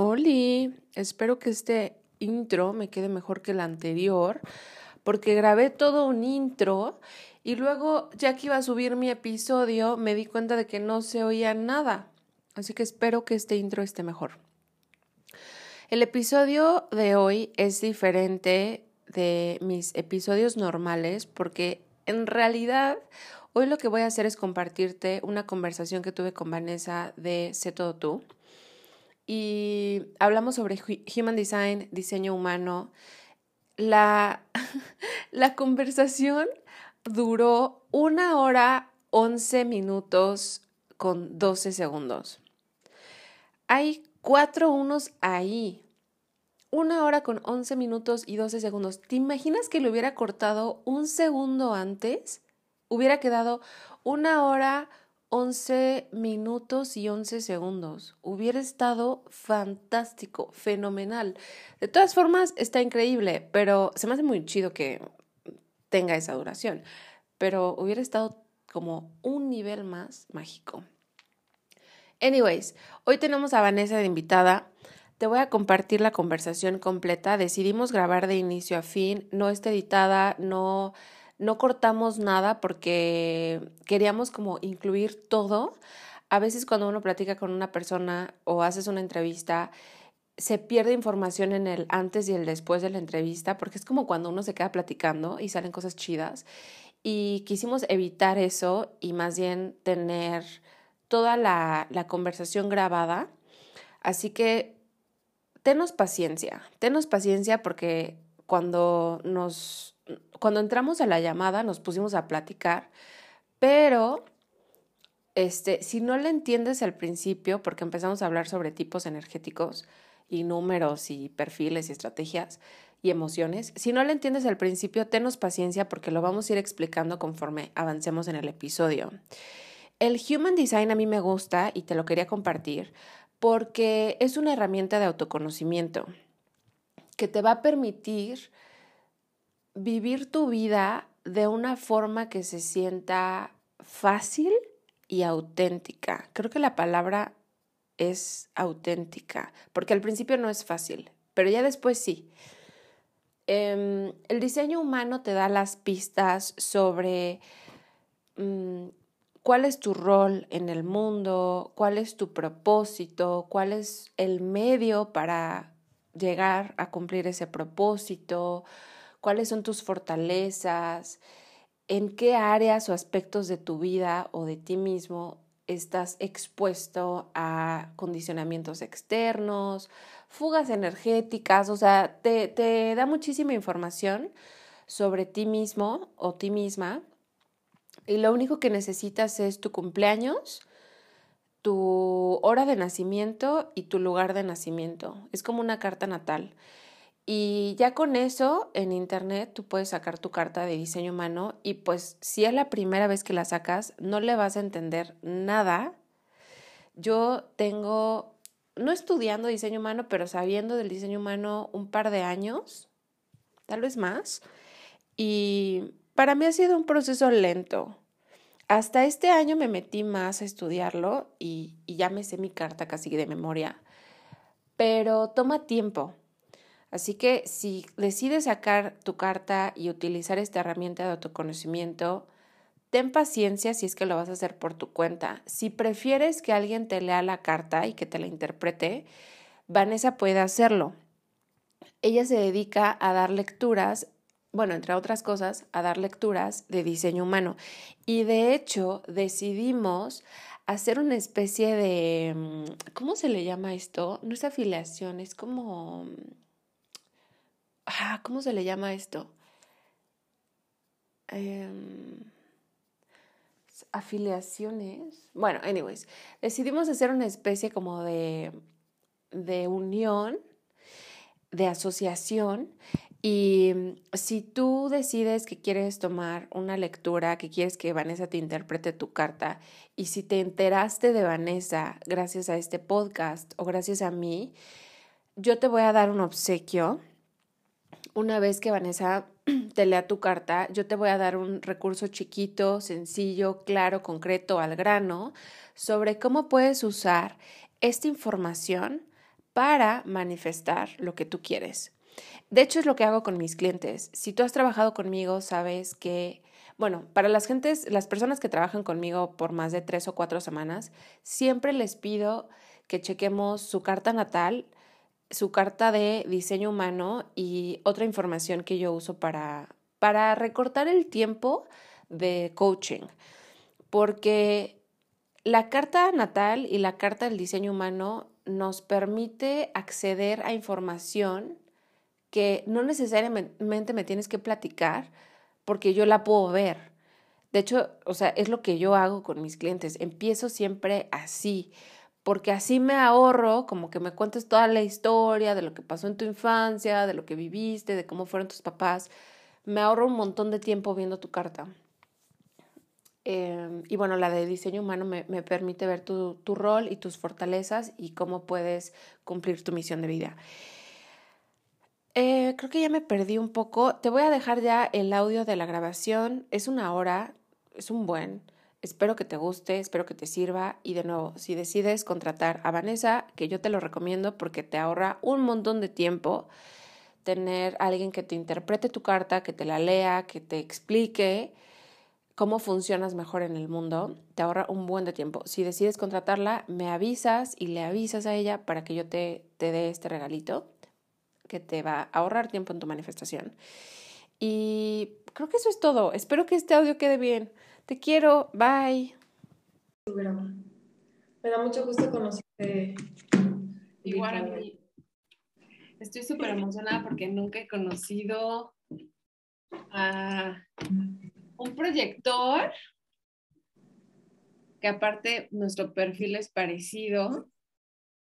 Oli, espero que este intro me quede mejor que el anterior, porque grabé todo un intro y luego ya que iba a subir mi episodio me di cuenta de que no se oía nada. Así que espero que este intro esté mejor. El episodio de hoy es diferente de mis episodios normales porque en realidad hoy lo que voy a hacer es compartirte una conversación que tuve con Vanessa de Sé Todo Tú y hablamos sobre Human Design, diseño humano. La, la conversación duró una hora 11 minutos con 12 segundos. Hay cuatro unos ahí. Una hora con 11 minutos y 12 segundos. ¿Te imaginas que lo hubiera cortado un segundo antes? Hubiera quedado una hora 11 minutos y 11 segundos. Hubiera estado fantástico, fenomenal. De todas formas, está increíble, pero se me hace muy chido que tenga esa duración. Pero hubiera estado como un nivel más mágico. Anyways, hoy tenemos a Vanessa de invitada. Te voy a compartir la conversación completa. Decidimos grabar de inicio a fin. No está editada, no no cortamos nada porque queríamos como incluir todo. A veces cuando uno platica con una persona o haces una entrevista, se pierde información en el antes y el después de la entrevista, porque es como cuando uno se queda platicando y salen cosas chidas. Y quisimos evitar eso y más bien tener toda la, la conversación grabada. Así que tenos paciencia, tenos paciencia porque cuando nos cuando entramos a la llamada nos pusimos a platicar, pero este, si no le entiendes al principio, porque empezamos a hablar sobre tipos energéticos y números y perfiles y estrategias y emociones, si no le entiendes al principio, tenos paciencia porque lo vamos a ir explicando conforme avancemos en el episodio. El Human Design a mí me gusta y te lo quería compartir porque es una herramienta de autoconocimiento que te va a permitir vivir tu vida de una forma que se sienta fácil y auténtica. Creo que la palabra es auténtica, porque al principio no es fácil, pero ya después sí. Em, el diseño humano te da las pistas sobre mm, cuál es tu rol en el mundo, cuál es tu propósito, cuál es el medio para llegar a cumplir ese propósito, cuáles son tus fortalezas, en qué áreas o aspectos de tu vida o de ti mismo estás expuesto a condicionamientos externos, fugas energéticas, o sea, te, te da muchísima información sobre ti mismo o ti misma y lo único que necesitas es tu cumpleaños, tu hora de nacimiento y tu lugar de nacimiento. Es como una carta natal. Y ya con eso en internet tú puedes sacar tu carta de diseño humano y pues si es la primera vez que la sacas no le vas a entender nada. Yo tengo, no estudiando diseño humano, pero sabiendo del diseño humano un par de años, tal vez más. Y para mí ha sido un proceso lento. Hasta este año me metí más a estudiarlo y, ya me sé mi carta casi de memoria. Pero toma tiempo Así que si decides sacar tu carta y utilizar esta herramienta de autoconocimiento, ten paciencia si es que lo vas a hacer por tu cuenta. Si prefieres que alguien te lea la carta y que te la interprete, Vanessa puede hacerlo. Ella se dedica a dar lecturas, bueno, entre otras cosas, a dar lecturas de diseño humano. Y de hecho, decidimos hacer una especie de, mm, ¿cómo se le llama esto? No es afiliación, es como Ah, ¿cómo se le llama esto? Em, afiliaciones. Bueno, anyways, decidimos hacer una especie como de, de unión, de asociación. Y si tú decides que quieres tomar una lectura, que quieres que Vanessa te interprete tu carta, y si te enteraste de Vanessa gracias a este podcast o gracias a mí, yo te voy a dar un obsequio una vez que Vanessa te lea tu carta, yo te voy a dar un recurso chiquito, sencillo, claro, concreto, al grano, sobre cómo puedes usar esta información para manifestar lo que tú quieres. De hecho, es lo que hago con mis clientes. Si tú has trabajado conmigo, sabes que, bueno, para las gentes, las personas que trabajan conmigo por más de tres o cuatro semanas, siempre les pido que chequemos su carta natal su carta de diseño humano y otra información que yo uso para, para recortar el tiempo de coaching. Porque la carta natal y la carta del diseño humano nos permite acceder a información que no necesariamente me tienes que platicar porque yo la puedo ver. De hecho, o sea, es lo que yo hago con mis clientes. Empiezo siempre así porque así me ahorro como que me cuentes toda la historia de lo que pasó en tu infancia, de lo que viviste, de cómo fueron tus papás. Me ahorro un montón de tiempo viendo tu carta. Em, y bueno, la de diseño humano me, permite ver tu, rol y tus fortalezas y cómo puedes cumplir tu misión de vida. Eh, creo que ya me perdí un poco. Te voy a dejar ya el audio de la grabación. Es una hora, es un buen. Espero que te guste, espero que te sirva y de nuevo, si decides contratar a Vanessa, que yo te lo recomiendo porque te ahorra un montón de tiempo tener alguien que te interprete tu carta, que te la lea, que te explique cómo funcionas mejor en el mundo, te ahorra un buen de tiempo. Si decides contratarla, me avisas y le avisas a ella para que yo te, te dé este regalito que te va a ahorrar tiempo en tu manifestación. Y creo que eso es todo. Espero que este audio quede bien. Te quiero, bye. Me da mucho gusto conocerte. Igual a mí. Estoy súper emocionada porque nunca he conocido a un proyector que aparte nuestro perfil es parecido.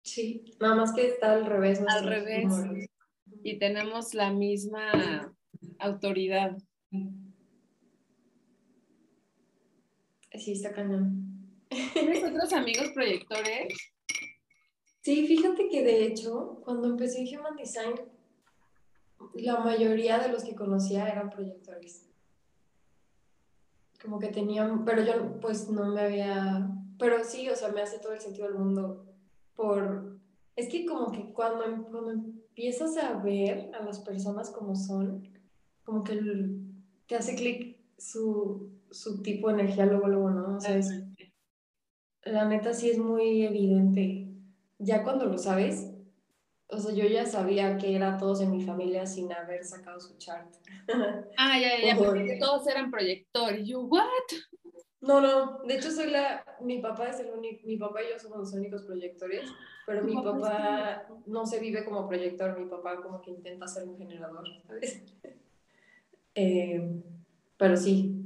Sí, nada más que está al revés. Al revés. Y tenemos la misma autoridad. Sí, está cañón. ¿Tienes otros amigos proyectores? Sí, fíjate que de hecho, cuando empecé en Human Design, la mayoría de los que conocía eran proyectores. Como que tenían, pero yo pues no me había, pero sí, o sea, me hace todo el sentido del mundo por, es que como que cuando, cuando empiezas a ver a las personas como son, como que te hace clic su, su tipo de energía luego, luego, ¿no? O sea, la neta sí es muy evidente. Ya cuando lo sabes, o sea, yo ya sabía que era todos en mi familia sin haber sacado su chart. Ah, ya, ya, porque todos eran proyectores. ¿You what? No, no, de hecho soy la, mi papá es el único, mi papá y yo somos los únicos proyectores, pero mi papá no se vive como proyector, mi papá como que intenta ser un generador, ¿sabes? Eh, pero sí,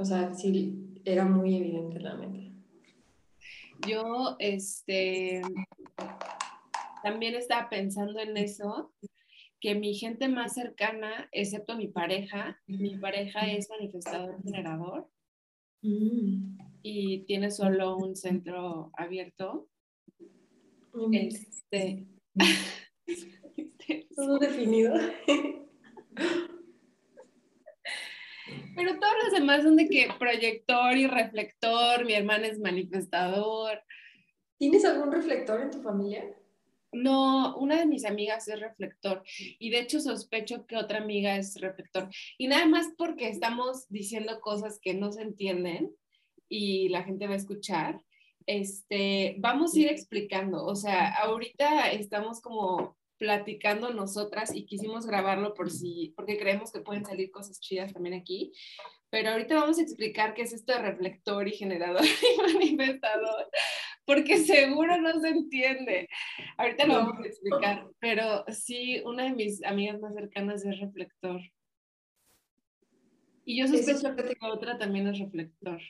o sea, sí, era muy evidente realmente. Yo, este, también estaba pensando en eso, que mi gente más cercana, excepto mi pareja, mi pareja es manifestador generador mm. y tiene solo un centro abierto. Este, Todo definido. Pero todos los demás son de que proyector y reflector, mi hermana es manifestador. ¿Tienes algún reflector en tu familia? No, una de mis amigas es reflector y de hecho sospecho que otra amiga es reflector. Y nada más porque estamos diciendo cosas que no se entienden y la gente va a escuchar, este, vamos a ir explicando. O sea, ahorita estamos como platicando nosotras y quisimos grabarlo por si, porque creemos que pueden salir cosas chidas también aquí. Pero ahorita vamos a explicar qué es esto de reflector y generador y manifestador porque seguro no se entiende. Ahorita lo vamos a explicar, pero sí, una de mis amigas más cercanas es reflector. Y yo sospecho que otra también es reflector.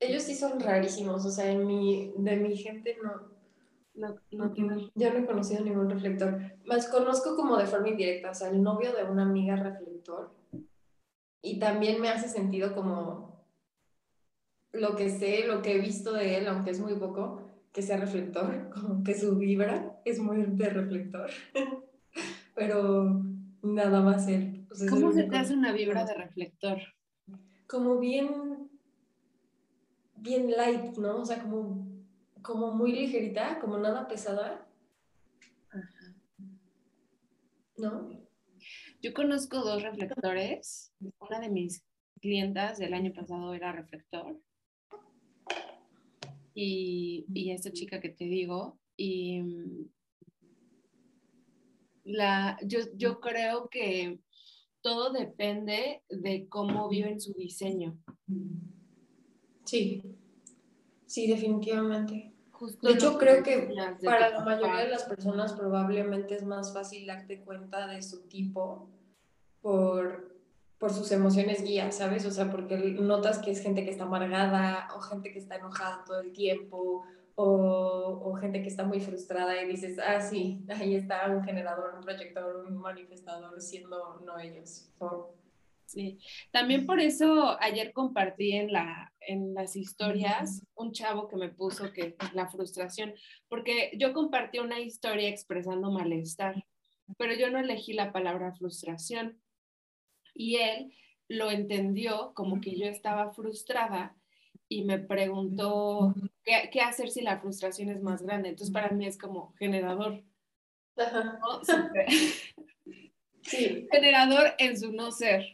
Ellos sí son rarísimos, o sea, en mi, de mi gente no. No, no tiene. Yo no he conocido ningún reflector. Más conozco como de forma indirecta, o sea, el novio de una amiga reflector. Y también me hace sentido como lo que sé, lo que he visto de él, aunque es muy poco, que sea reflector, como que su vibra es muy de reflector, pero nada más él. ¿Cómo se te hace una vibra de reflector? Como bien, bien light, ¿no? O sea, como, como muy ligerita, como nada pesada. ¿No? Yo conozco dos reflectores. Una de mis clientas del año pasado era reflector y, esta chica que te digo, y mm, la, yo, yo creo que todo depende de cómo viven su diseño. Sí, sí, definitivamente. De hecho, creo que para la mayoría de las personas probablemente es más fácil darte cuenta de su tipo por por sus emociones guía, ¿sabes? O sea, porque notas que es gente que está amargada o gente que está enojada todo el tiempo o, o, gente que está muy frustrada y dices, ah, sí, ahí está un generador, un proyector, un manifestador siendo no ellos. Sí, también por eso ayer compartí en, la, en las historias un chavo que me puso que la frustración, porque yo compartí una historia expresando malestar, pero yo no elegí la palabra frustración y él lo entendió como que yo estaba frustrada y me preguntó qué, hacer si la frustración es más grande. Entonces para mí es como generador. Sí. Generador en su no ser.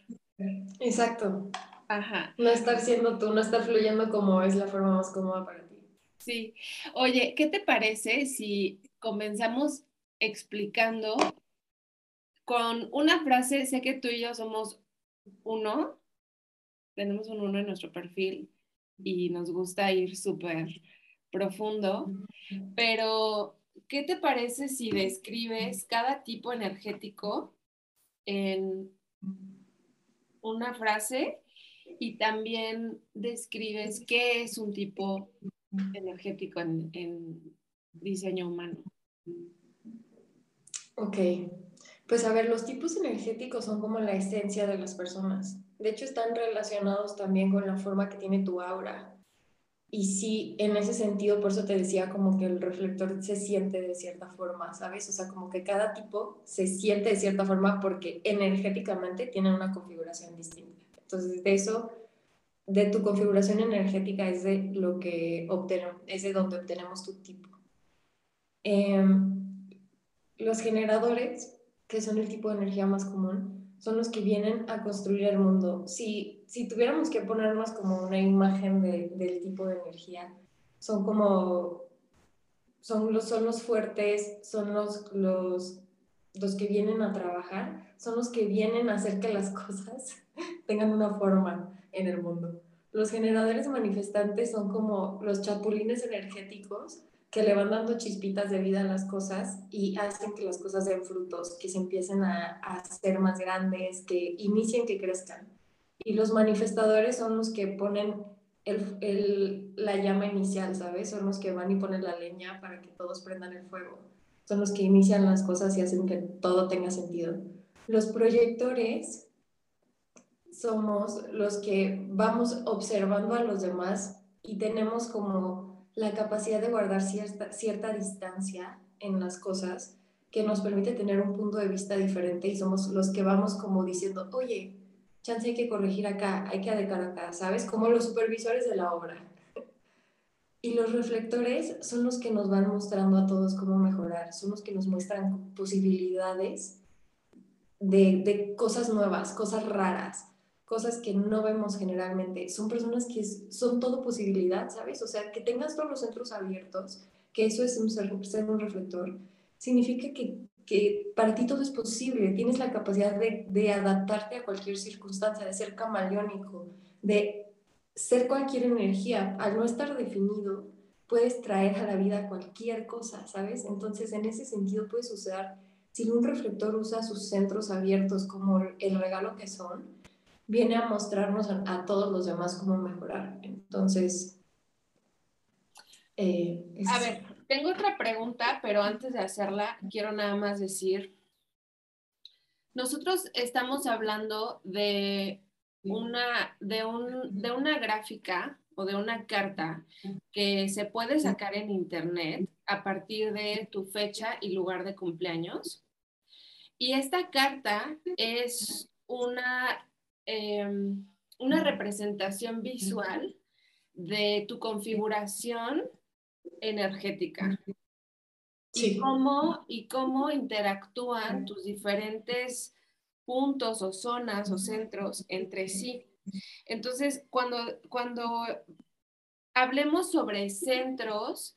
Exacto. Ajá. No estar siendo tú, no estar fluyendo como es la forma más cómoda para ti. Sí. Oye, ¿qué te parece si comenzamos explicando con una frase, sé que tú y yo somos uno, tenemos un uno en nuestro perfil y nos gusta ir súper profundo, pero ¿qué te parece si describes cada tipo energético en una frase y también describes qué es un tipo energético en, diseño humano? Ok. Pues a ver, los tipos energéticos son como la esencia de las personas. De hecho, están relacionados también con la forma que tiene tu aura. Y sí, en ese sentido, por eso te decía como que el reflector se siente de cierta forma, ¿sabes? O sea, como que cada tipo se siente de cierta forma porque energéticamente tienen una configuración distinta. Entonces, de eso, de tu configuración energética es de lo que obtenemos, es de donde obtenemos tu tipo. Em, los generadores que son el tipo de energía más común, son los que vienen a construir el mundo. Si, si tuviéramos que ponernos como una imagen de, del tipo de energía, son como, son los, son los fuertes, son los, los, los que vienen a trabajar, son los que vienen a hacer que las cosas tengan una forma en el mundo. los generadores manifestantes son como los chapulines energéticos que le van dando chispitas de vida a las cosas y hacen que las cosas den frutos, que se empiecen a, a ser más grandes, que inicien, que crezcan. Y los manifestadores son los que ponen el, el, la llama inicial, ¿sabes? Son los que van y ponen la leña para que todos prendan el fuego. Son los que inician las cosas y hacen que todo tenga sentido. Los proyectores somos los que vamos observando a los demás y tenemos como la capacidad de guardar cierta, cierta distancia en las cosas que nos permite tener un punto de vista diferente y somos los que vamos como diciendo, oye, chance hay que corregir acá, hay que adecuar acá, ¿sabes? Como los supervisores de la obra. Y los reflectores son los que nos van mostrando a todos cómo mejorar, son los que nos muestran posibilidades de, de cosas nuevas, cosas raras, cosas que no vemos generalmente. Son personas que son todo posibilidad, ¿sabes? O sea, que tengas todos los centros abiertos, que eso es un ser, ser un reflector, significa que que para ti todo es posible, tienes la capacidad de, de, adaptarte a cualquier circunstancia, de ser camaleónico, de ser cualquier energía. Al no estar definido, puedes traer a la vida cualquier cosa, ¿sabes? Entonces, en ese sentido, puedes usar, si un reflector usa sus centros abiertos como el regalo que son, viene a mostrarnos a, a todos los demás cómo mejorar. Entonces, eh, es... a ver, tengo otra pregunta, pero antes de hacerla, quiero nada más decir, nosotros estamos hablando de una, de, un, de una gráfica o de una carta que se puede sacar en internet a partir de tu fecha y lugar de cumpleaños. Y esta carta es una, eh, una representación visual de tu configuración energética. Y, cómo, y cómo interactúan tus diferentes puntos o zonas o centros entre sí. Entonces, cuando, cuando hablemos sobre centros,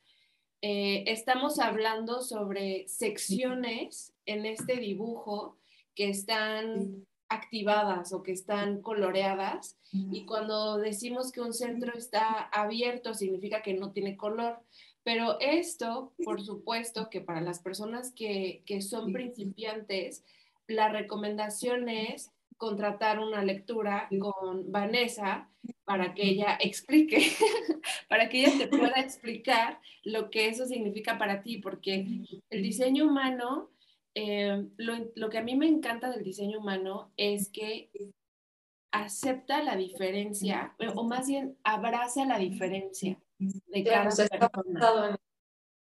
eh, estamos hablando sobre secciones en este dibujo que están activadas o que están coloreadas. Y cuando decimos que un centro está abierto, significa que no tiene color. Pero esto, por supuesto, que para las personas que, que son principiantes, la recomendación es contratar una lectura con Vanessa para que ella explique, para que ella te pueda explicar lo que eso significa para ti, porque el diseño humano eh, lo, lo, que a mí me encanta del diseño humano es que acepta la diferencia, o más bien abraza la diferencia de cada persona.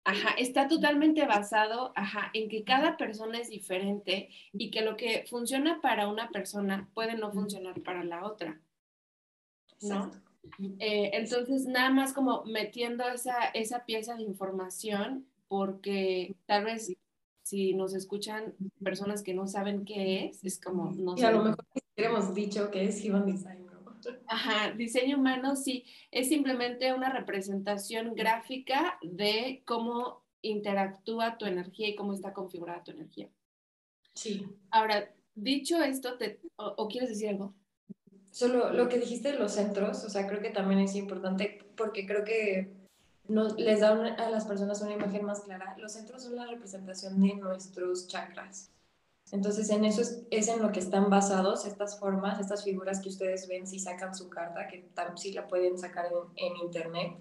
Ajá, está totalmente basado ajá, en que cada persona es diferente y que lo que funciona para una persona puede no funcionar para la otra. ¿no? Eh, entonces, nada más como metiendo esa, esa pieza de información, porque tal vez si nos escuchan personas que no saben qué es, es como no Y a lo mejor hemos dicho que es Human Design. Ajá, diseño humano sí, es simplemente una representación gráfica de cómo interactúa tu energía y cómo está configurada tu energía. Sí. Ahora, dicho esto, te, o, o, quieres decir algo? Solo lo que dijiste de los centros, o sea, creo que también es importante porque creo que nos, les da a las personas una imagen más clara. Los centros son la representación de nuestros chakras. Entonces, en eso es, en lo que están basados estas formas, estas figuras que ustedes ven si sacan su carta, que sí la pueden sacar en, en internet.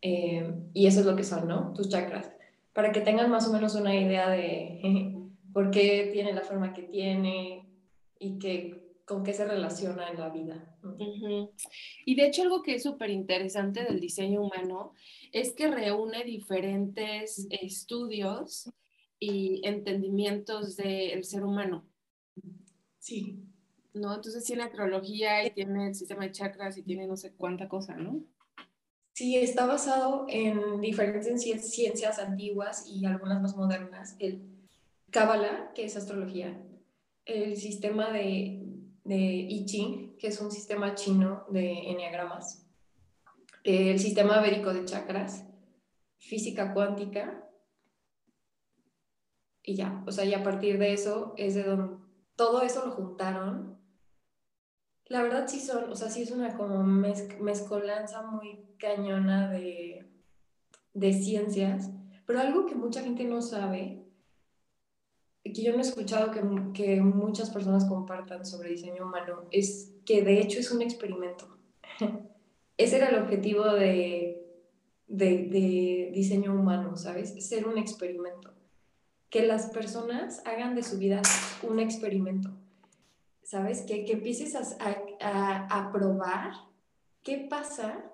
Eh, y eso es lo que son, ¿no? Tus chakras. Para que tengan más o menos una idea de por qué tiene la forma que tiene y que, con qué se relaciona en la vida. Uh -huh. Y de hecho, algo que es súper interesante del diseño humano es que reúne diferentes estudios y entendimientos del ser humano. Sí. ¿No? Entonces tiene astrología y tiene el sistema de chakras y tiene no sé cuánta cosa, ¿no? Sí, está basado en diferentes ciencias antiguas y algunas más modernas. El Kabbalah, que es astrología, el sistema de, de I Ching, que es un sistema chino de enneagramas, el sistema védico de chakras, física cuántica, y ya, o sea, y a partir de eso es de donde todo eso lo juntaron. La verdad sí son, o sea, sí es una como mezcolanza muy cañona de, de ciencias, pero algo que mucha gente no sabe, que yo no he escuchado que, que muchas personas compartan sobre diseño humano, es que de hecho es un experimento. Ese era el objetivo de, de, de diseño humano, ¿sabes? Ser un experimento. Que las personas hagan de su vida un experimento ¿sabes? Que, que empieces a, a, a, probar qué pasa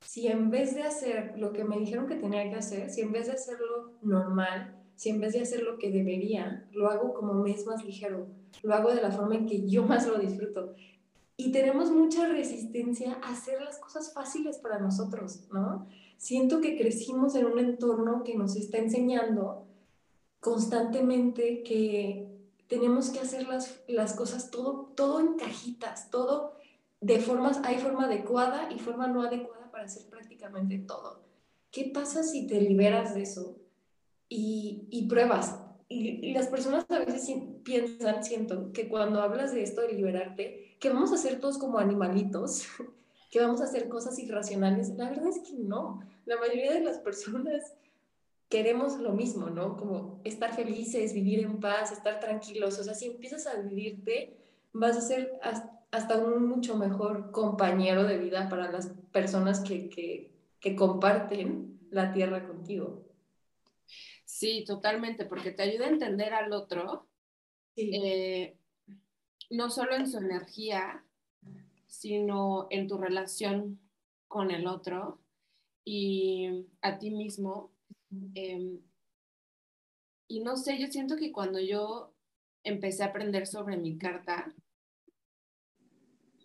si en vez de hacer lo que me dijeron que tenía que hacer, si en vez de hacerlo normal, si en vez de hacer lo que debería, lo hago como me es más ligero, lo hago de la forma en que yo más lo disfruto. Y tenemos mucha resistencia a hacer las cosas fáciles para nosotros, ¿no? Siento que crecimos en un entorno que nos está enseñando constantemente que tenemos que hacer las, las cosas todo, todo en cajitas, todo de formas, hay forma adecuada y forma no adecuada para hacer prácticamente todo. ¿Qué pasa si te liberas de eso y, pruebas? Y, las personas a veces piensan, siento, que cuando hablas de esto de liberarte, que vamos a ser todos como animalitos, que vamos a hacer cosas irracionales. La verdad es que no. La mayoría de las personas queremos lo mismo, ¿no? Como estar felices, vivir en paz, estar tranquilos. O sea, si empiezas a vivirte, vas a ser hasta un mucho mejor compañero de vida para las personas que, que comparten la tierra contigo. Sí, totalmente, porque te ayuda a entender al otro, sí. eh, no solo en su energía, sino en tu relación con el otro y a ti mismo Eh, y no sé, yo siento que cuando yo empecé a aprender sobre mi carta,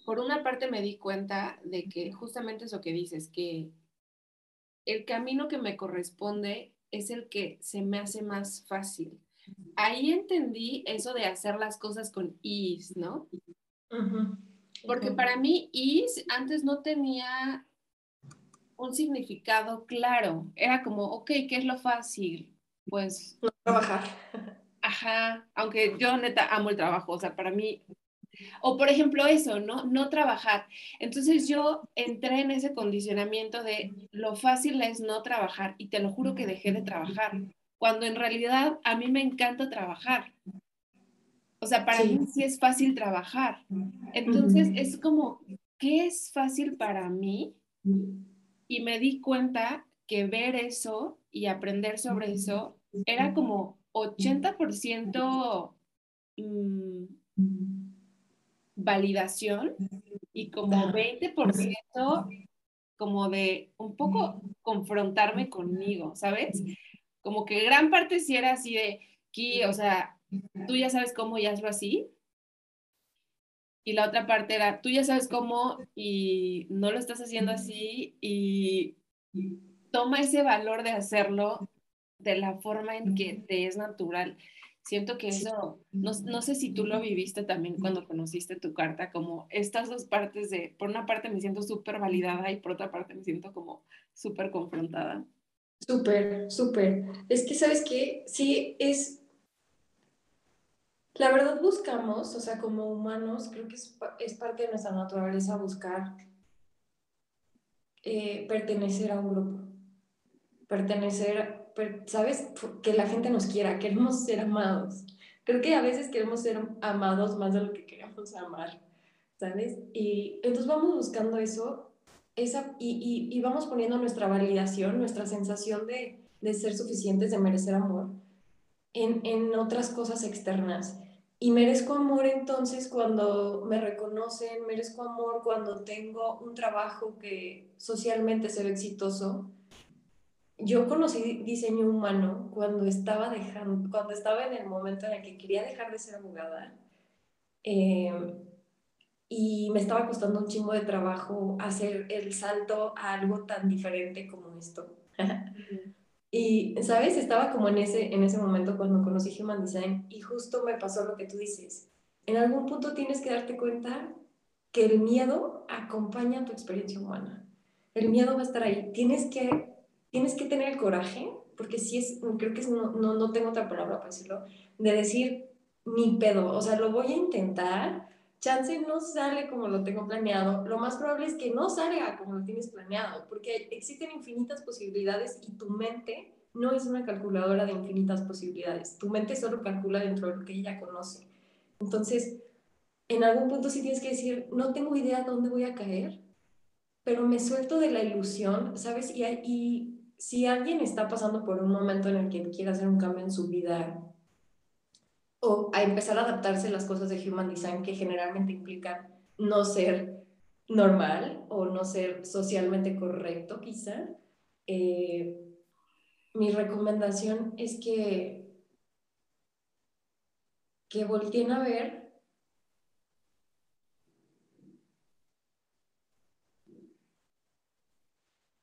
por una parte me di cuenta de que justamente eso que dices, que el camino que me corresponde es el que se me hace más fácil. Ahí entendí eso de hacer las cosas con is, ¿no? Uh -huh. Porque para mí is antes no tenía un significado claro. Era como, ok, ¿qué es lo fácil? Pues... No trabajar. Ajá, aunque yo neta amo el trabajo, o sea, para mí... O por ejemplo eso, ¿no? No trabajar. Entonces yo entré en ese condicionamiento de lo fácil es no trabajar y te lo juro que dejé de trabajar, cuando en realidad a mí me encanta trabajar. O sea, para sí. mí sí es fácil trabajar. Entonces uh -huh. es como, ¿qué es fácil para mí? y me di cuenta que ver eso y aprender sobre eso era como 80% mmm, validación y como 20% como de un poco confrontarme conmigo, ¿sabes? Como que gran parte sí era así de, aquí, o sea, tú ya sabes cómo y hazlo así. Y la otra parte era, tú ya sabes cómo y no lo estás haciendo así y toma ese valor de hacerlo de la forma en que te es natural. Siento que eso, no, no, sé si tú lo viviste también cuando conociste tu carta, como estas dos partes de, por una parte me siento súper validada y por otra parte me siento como súper confrontada. Súper, súper. Es que, ¿sabes qué? Sí, es la verdad buscamos, o sea, como humanos, creo que es, es parte de nuestra naturaleza buscar eh, pertenecer a un grupo, pertenecer, per, ¿sabes? Que la gente nos quiera, queremos ser amados. Creo que a veces queremos ser amados más de lo que queremos amar, ¿sabes? Y entonces vamos buscando eso esa, y, y, vamos poniendo nuestra validación, nuestra sensación de, de ser suficientes, de merecer amor, en, en otras cosas externas. Y merezco amor entonces cuando me reconocen, merezco amor cuando tengo un trabajo que socialmente se ve exitoso. Yo conocí diseño humano cuando estaba, dejando, cuando estaba en el momento en el que quería dejar de ser abogada. Eh, y me estaba costando un chingo de trabajo hacer el salto a algo tan diferente como esto. Y, ¿sabes? Estaba como en ese, en ese momento cuando conocí Human Design y justo me pasó lo que tú dices. En algún punto tienes que darte cuenta que el miedo acompaña tu experiencia humana. El miedo va a estar ahí. Tienes que, tienes que tener el coraje, porque si es, creo que es, no, no, no tengo otra palabra para decirlo, de decir, mi pedo, o sea, lo voy a intentar, chance no sale como lo tengo planeado, lo más probable es que no salga como lo tienes planeado, porque existen infinitas posibilidades y tu mente no es una calculadora de infinitas posibilidades. Tu mente solo calcula dentro de lo que ella conoce. Entonces, en algún punto sí tienes que decir, no tengo idea dónde voy a caer, pero me suelto de la ilusión, ¿sabes? Y, y si alguien está pasando por un momento en el que quiere hacer un cambio en su vida o a empezar a adaptarse a las cosas de Human Design que generalmente implican no ser normal o no ser socialmente correcto quizá, eh, mi recomendación es que, que volteen a ver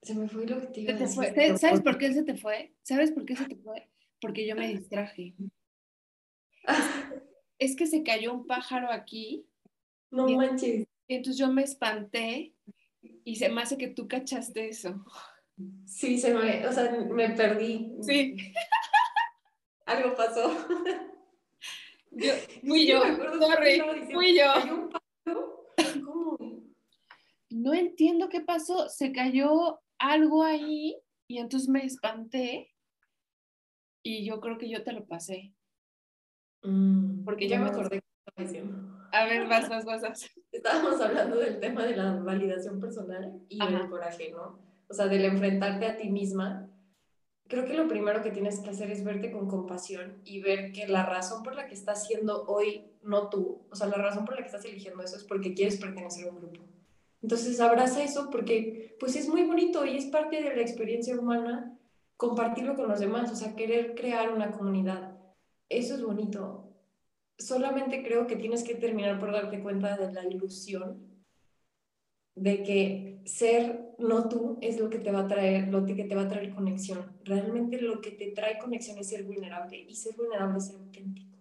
Se me fue lo que te iba a decir. ¿Sabes por qué se te fue? ¿Sabes por qué se te fue? Porque yo me distraje. Es que se cayó un pájaro aquí. No manches. Y entonces yo me espanté y se me hace que tú cachaste eso. Sí, se me, o sea, me perdí. Sí. Algo pasó. Yo, fui yo, sorry, fui yo. ¿Cómo? No entiendo qué pasó, se cayó algo ahí y entonces me espanté y yo creo que yo te lo pasé. Mm, porque ya me acordé. A ver, vas, vas, vas. Estábamos hablando del tema de la validación personal y el coraje, ¿no? O sea, del enfrentarte a ti misma. Creo que lo primero que tienes que hacer es verte con compasión y ver que la razón por la que estás siendo hoy no tú, o sea, la razón por la que estás eligiendo eso es porque quieres pertenecer a un grupo. Entonces abraza eso porque pues es muy bonito y es parte de la experiencia humana compartirlo con los demás, o sea, querer crear una comunidad. Eso es bonito. Solamente creo que tienes que terminar por darte cuenta de la ilusión de que ser no tú es lo que te va a traer, lo que te va a traer conexión. Realmente lo que te trae conexión es ser vulnerable y ser vulnerable es ser auténtico.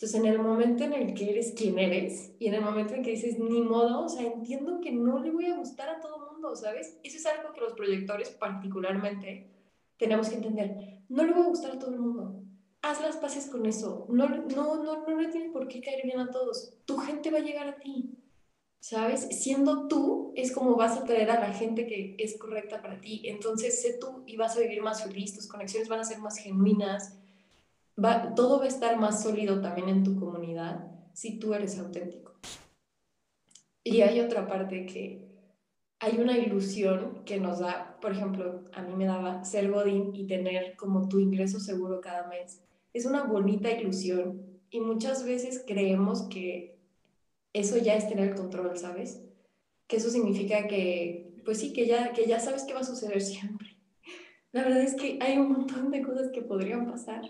Entonces, en el momento en el que eres quien eres y en el momento en que dices, ni modo, o sea, entiendo que no le voy a gustar a todo mundo, ¿sabes? Eso es algo que los proyectores particularmente tenemos que entender. No le voy a gustar a todo el mundo. Haz las paces con eso. No, no, no, no le tienes por qué caer bien a todos. Tu gente va a llegar a ti. ¿sabes? Siendo tú es como vas a traer a la gente que es correcta para ti. Entonces, sé tú y vas a vivir más feliz, tus conexiones van a ser más genuinas, todo va a estar más sólido también en tu comunidad si tú eres auténtico. Y hay otra parte que hay una ilusión que nos da, por ejemplo, a mí me daba ser Godín y tener como tu ingreso seguro cada mes. Es una bonita ilusión y muchas veces creemos que eso ya es tener el control, ¿sabes? Que eso significa que, pues sí, que ya, que ya sabes qué va a suceder siempre. La verdad es que hay un montón de cosas que podrían pasar.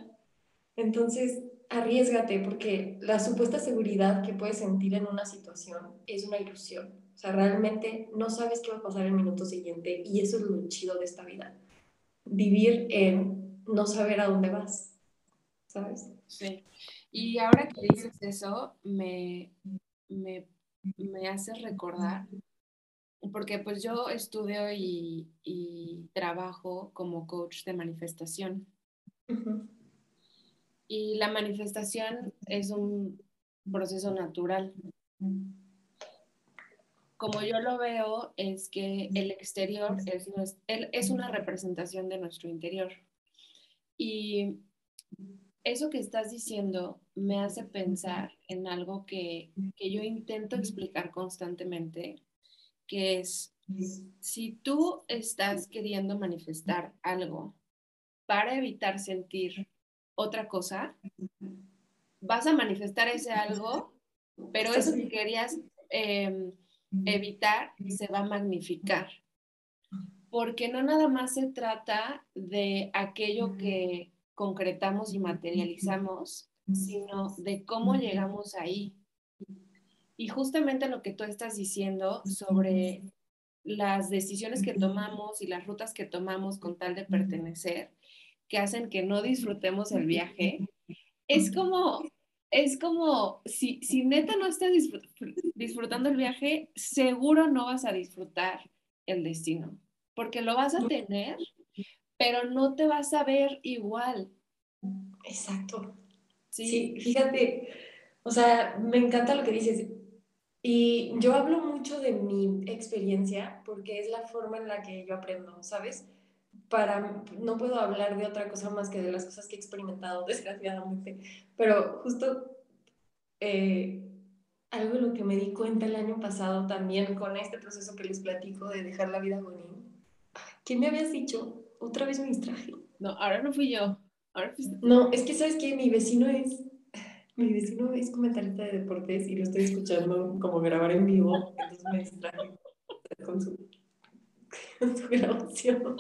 Entonces, arriesgate porque la supuesta seguridad que puedes sentir en una situación es una ilusión. O sea, realmente no sabes qué va a pasar el minuto siguiente y eso es lo chido de esta vida. Vivir en no saber a dónde vas, ¿sabes? Sí. Y ahora que dices eso, me, me, me hace recordar, porque pues yo estudio y, trabajo como coach de manifestación. Y la manifestación es un proceso natural. Como yo lo veo, es que el exterior es, es una representación de nuestro interior. Y eso que estás diciendo me hace pensar en algo que, yo intento explicar constantemente, que es, si tú estás queriendo manifestar algo para evitar sentir otra cosa, vas a manifestar ese algo, pero eso que querías em, evitar se va a magnificar. Porque no nada más se trata de aquello que concretamos y materializamos, sino de cómo llegamos ahí. Y justamente lo que tú estás diciendo sobre las decisiones que tomamos y las rutas que tomamos con tal de pertenecer, que hacen que no disfrutemos el viaje, es como, es como, si, si neta no estás disfrutando el viaje, seguro no vas a disfrutar el destino, porque lo vas a tener, pero no te vas a ver igual. Exacto. Sí. fíjate, o sea, me encanta lo que dices. Y yo hablo mucho de mi experiencia porque es la forma en la que yo aprendo, ¿sabes? Para, no puedo hablar de otra cosa más que de las cosas que he experimentado, desgraciadamente. Pero justo eh, algo de lo que me di cuenta el año pasado también con este proceso que les platico de dejar la vida bonín. ¿Qué me habías dicho? Otra vez me distraje. No, ahora no fui yo. Ahora No, es que sabes que mi vecino es mi vecino es comentarista de deportes y lo estoy escuchando como grabar en vivo, entonces me distraje con su, con su grabación.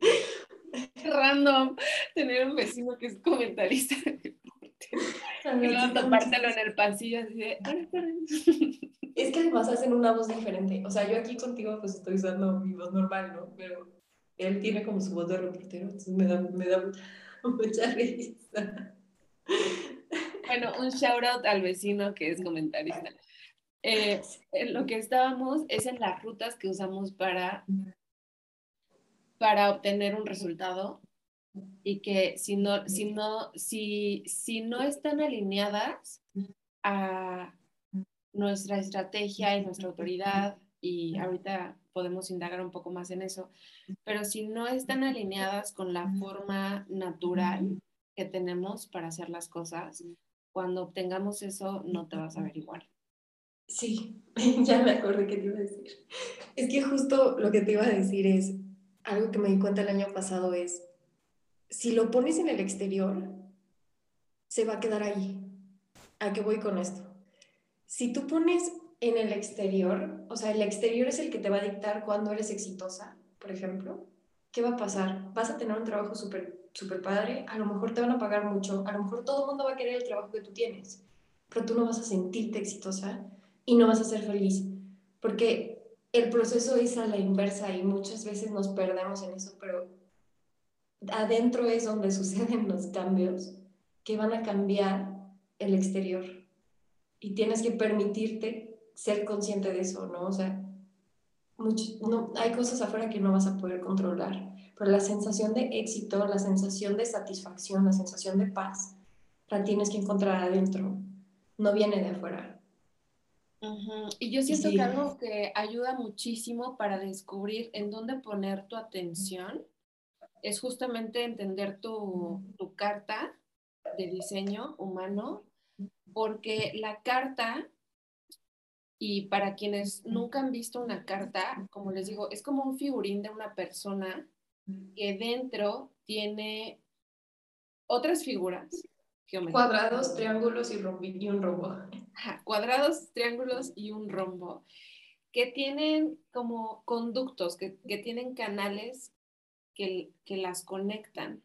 Random tener un vecino que es comentarista de deportes. Y luego topártelo en el pasillo así de, Es que además hacen una voz diferente. O sea, yo aquí contigo pues estoy usando mi voz normal, ¿no? Pero él tiene como su voz de reportero, entonces me da, me da mucha risa. Bueno, un shout out al vecino que es comentarista. Eh, lo que estábamos es en las rutas que usamos para, para obtener un resultado y que si no, si no, si, si no están alineadas a nuestra estrategia y nuestra autoridad, y ahorita podemos indagar un poco más en eso, pero si no están alineadas con la forma natural que tenemos para hacer las cosas, cuando obtengamos eso no te vas a ver igual. Sí, ya me acordé que te iba a decir. Es que justo lo que te iba a decir es, algo que me di cuenta el año pasado es, si lo pones en el exterior, se va a quedar ahí. ¿A qué voy con esto? Si tú pones en el exterior, o sea, el exterior es el que te va a dictar cuándo eres exitosa, por ejemplo, ¿qué va a pasar? Vas a tener un trabajo súper super padre, a lo mejor te van a pagar mucho, a lo mejor todo el mundo va a querer el trabajo que tú tienes, pero tú no vas a sentirte exitosa y no vas a ser feliz, porque el proceso es a la inversa y muchas veces nos perdemos en eso, pero adentro es donde suceden los cambios que van a cambiar el exterior y tienes que permitirte ser consciente de eso, ¿no? O sea, no, hay cosas afuera que no vas a poder controlar pero la sensación de éxito, la sensación de satisfacción, la sensación de paz, la tienes que encontrar adentro, no viene de afuera. Y yo siento que algo que ayuda muchísimo para descubrir en dónde poner tu atención es justamente entender tu, tu carta de diseño humano, porque la carta y para quienes nunca han visto una carta, como les digo, es como un figurín de una persona que dentro tiene otras figuras. Cuadrados, triángulos y, un rombo. cuadrados, triángulos y un rombo, que tienen como conductos, que, tienen canales que, las conectan.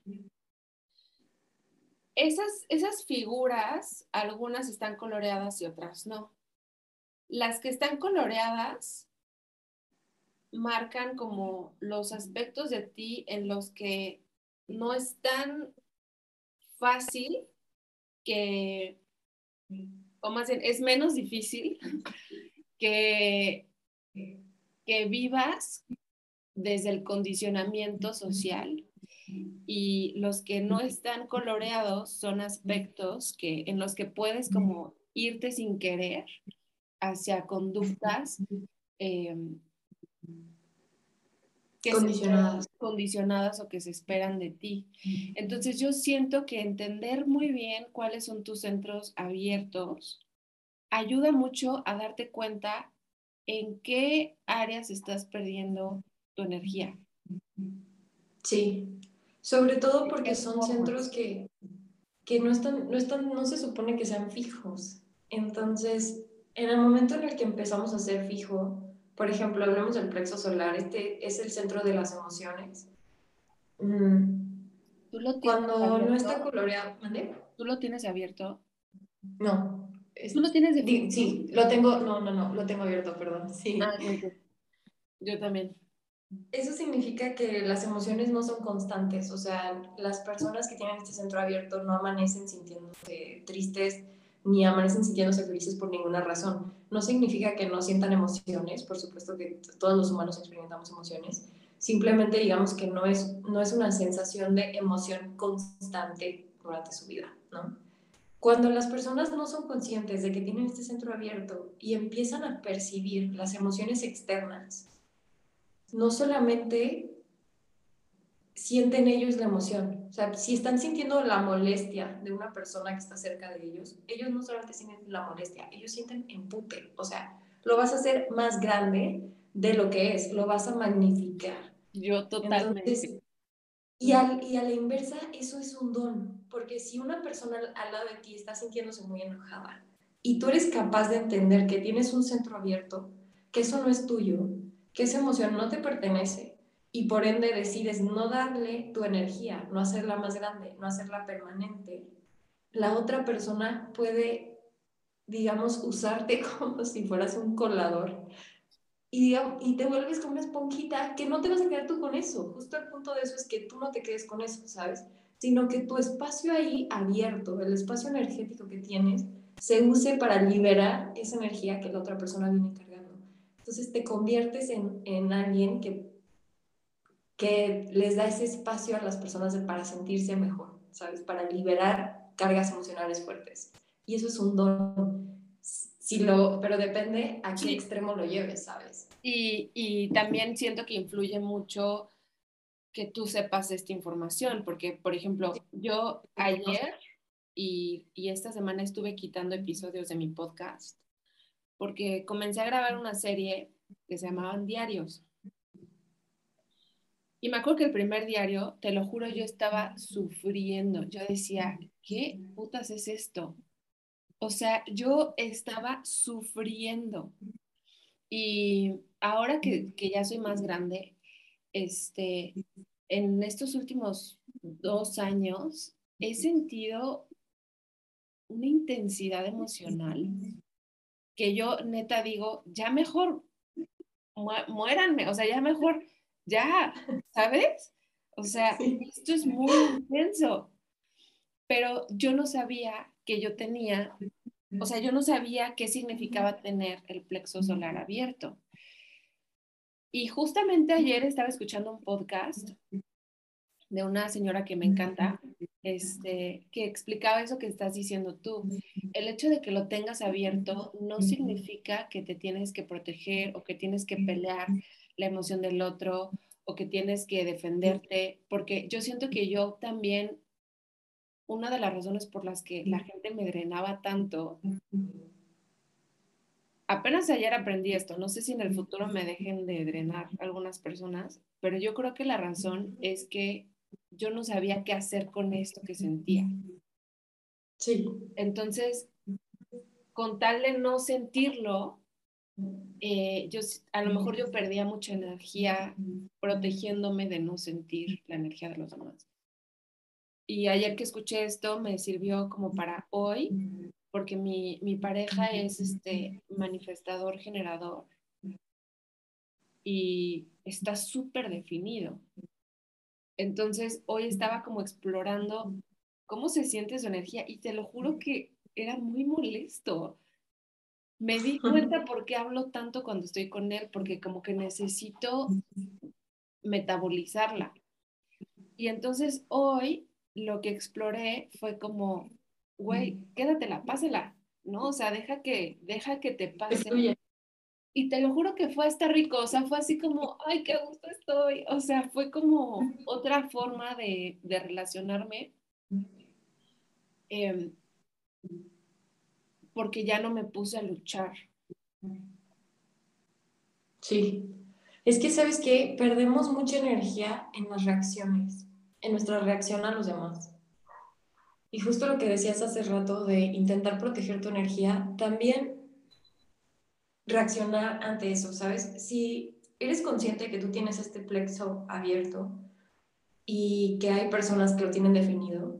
Esas, esas figuras, algunas están coloreadas y otras no. Las que están coloreadas marcan como los aspectos de ti en los que no es tan fácil que, o más bien, es menos difícil que, que vivas desde el condicionamiento social. Y los que no están coloreados son aspectos que, en los que puedes como irte sin querer hacia conductas em, que condicionadas. condicionadas o que se esperan de ti. Entonces yo siento que entender muy bien cuáles son tus centros abiertos ayuda mucho a darte cuenta en qué áreas estás perdiendo tu energía. Sí, sobre todo porque son centros que, que no, están, no, están, no se supone que sean fijos. Entonces, en el momento en el que empezamos a ser fijo, por ejemplo, hablamos del plexo solar, este es el centro de las emociones. Mm. ¿Tú lo Cuando no está coloreado, ¿Tú lo tienes abierto? No. ¿Tú lo tienes de Sí, lo tengo, no, no, no, lo tengo abierto, perdón. Sí. Ah, Yo también. Eso significa que las emociones no son constantes, o sea, las personas que tienen este centro abierto no amanecen sintiéndose tristes, ni amanecen sintiéndose felices por ninguna razón. No significa que no sientan emociones, por supuesto que todos los humanos experimentamos emociones, simplemente digamos que no es, no es una sensación de emoción constante durante su vida, ¿no? Cuando las personas no son conscientes de que tienen este centro abierto y empiezan a percibir las emociones externas, no solamente sienten ellos la emoción, o sea, si están sintiendo la molestia de una persona que está cerca de ellos, ellos no solamente sienten la molestia, ellos sienten empute, o sea, lo vas a hacer más grande de lo que es, lo vas a magnificar. Yo totalmente. y, al, y a la inversa, eso es un don, porque si una persona al lado de ti está sintiéndose muy enojada y tú eres capaz de entender que tienes un centro abierto, que eso no es tuyo, que esa emoción no te pertenece y por ende decides no darle tu energía, no hacerla más grande, no hacerla permanente, la otra persona puede, digamos, usarte como si fueras un colador y, y te vuelves como una esponjita que no te vas a quedar tú con eso. Justo el punto de eso es que tú no te quedes con eso, ¿sabes? Sino que tu espacio ahí abierto, el espacio energético que tienes, se use para liberar esa energía que la otra persona viene cargando. Entonces te conviertes en, en alguien que, que les da ese espacio a las personas para sentirse mejor, ¿sabes? Para liberar cargas emocionales fuertes. Y eso es un don lo, pero depende a qué extremo lo lleves, ¿sabes? Y, y también siento que influye mucho que tú sepas esta información, porque, por ejemplo, yo ayer y, y, esta semana estuve quitando episodios de mi podcast, porque comencé a grabar una serie que se llamaban Diarios. Y me acuerdo que el primer diario, te lo juro, yo estaba sufriendo. Yo decía, ¿qué putas es esto? O sea, yo estaba sufriendo. Y ahora que, ya soy más grande, este, en estos últimos dos años he sentido una intensidad emocional que yo neta digo, ya mejor muéranme, o sea, ya mejor, ya, ¿sabes? O sea, esto es muy intenso. Pero yo no sabía que yo tenía, o sea, yo no sabía qué significaba tener el plexo solar abierto. Y justamente ayer estaba escuchando un podcast de una señora que me encanta, este, que explicaba eso que estás diciendo tú. El hecho de que lo tengas abierto no significa que te tienes que proteger o que tienes que pelear la emoción del otro o que tienes que defenderte, porque yo siento que yo también una de las razones por las que la gente me drenaba tanto, apenas ayer aprendí esto, no sé si en el futuro me dejen de drenar algunas personas, pero yo creo que la razón es que yo no sabía qué hacer con esto que sentía. Sí. Entonces, con tal de no sentirlo, eh, yo, a lo mejor yo perdía mucha energía protegiéndome de no sentir la energía de los demás. Y ayer que escuché esto me sirvió como para hoy, porque mi, mi pareja es este manifestador generador y está súper definido. Entonces hoy estaba como explorando cómo se siente su energía y te lo juro que era muy molesto. Me di cuenta por qué hablo tanto cuando estoy con él, porque como que necesito metabolizarla. Y entonces hoy lo que exploré fue como, güey, quédatela, pásela, ¿no? O sea, deja que, deja que te pase. Y te lo juro que fue hasta rico, o sea, fue así como, ay, qué gusto estoy. O sea, fue como otra forma de, relacionarme. Em, porque ya no me puse a luchar. Sí. Es que, ¿sabes qué? Perdemos mucha energía en las reacciones en nuestra reacción a los demás. Y justo lo que decías hace rato de intentar proteger tu energía, también reaccionar ante eso, ¿sabes? Si eres consciente que tú tienes este plexo abierto y que hay personas que lo tienen definido,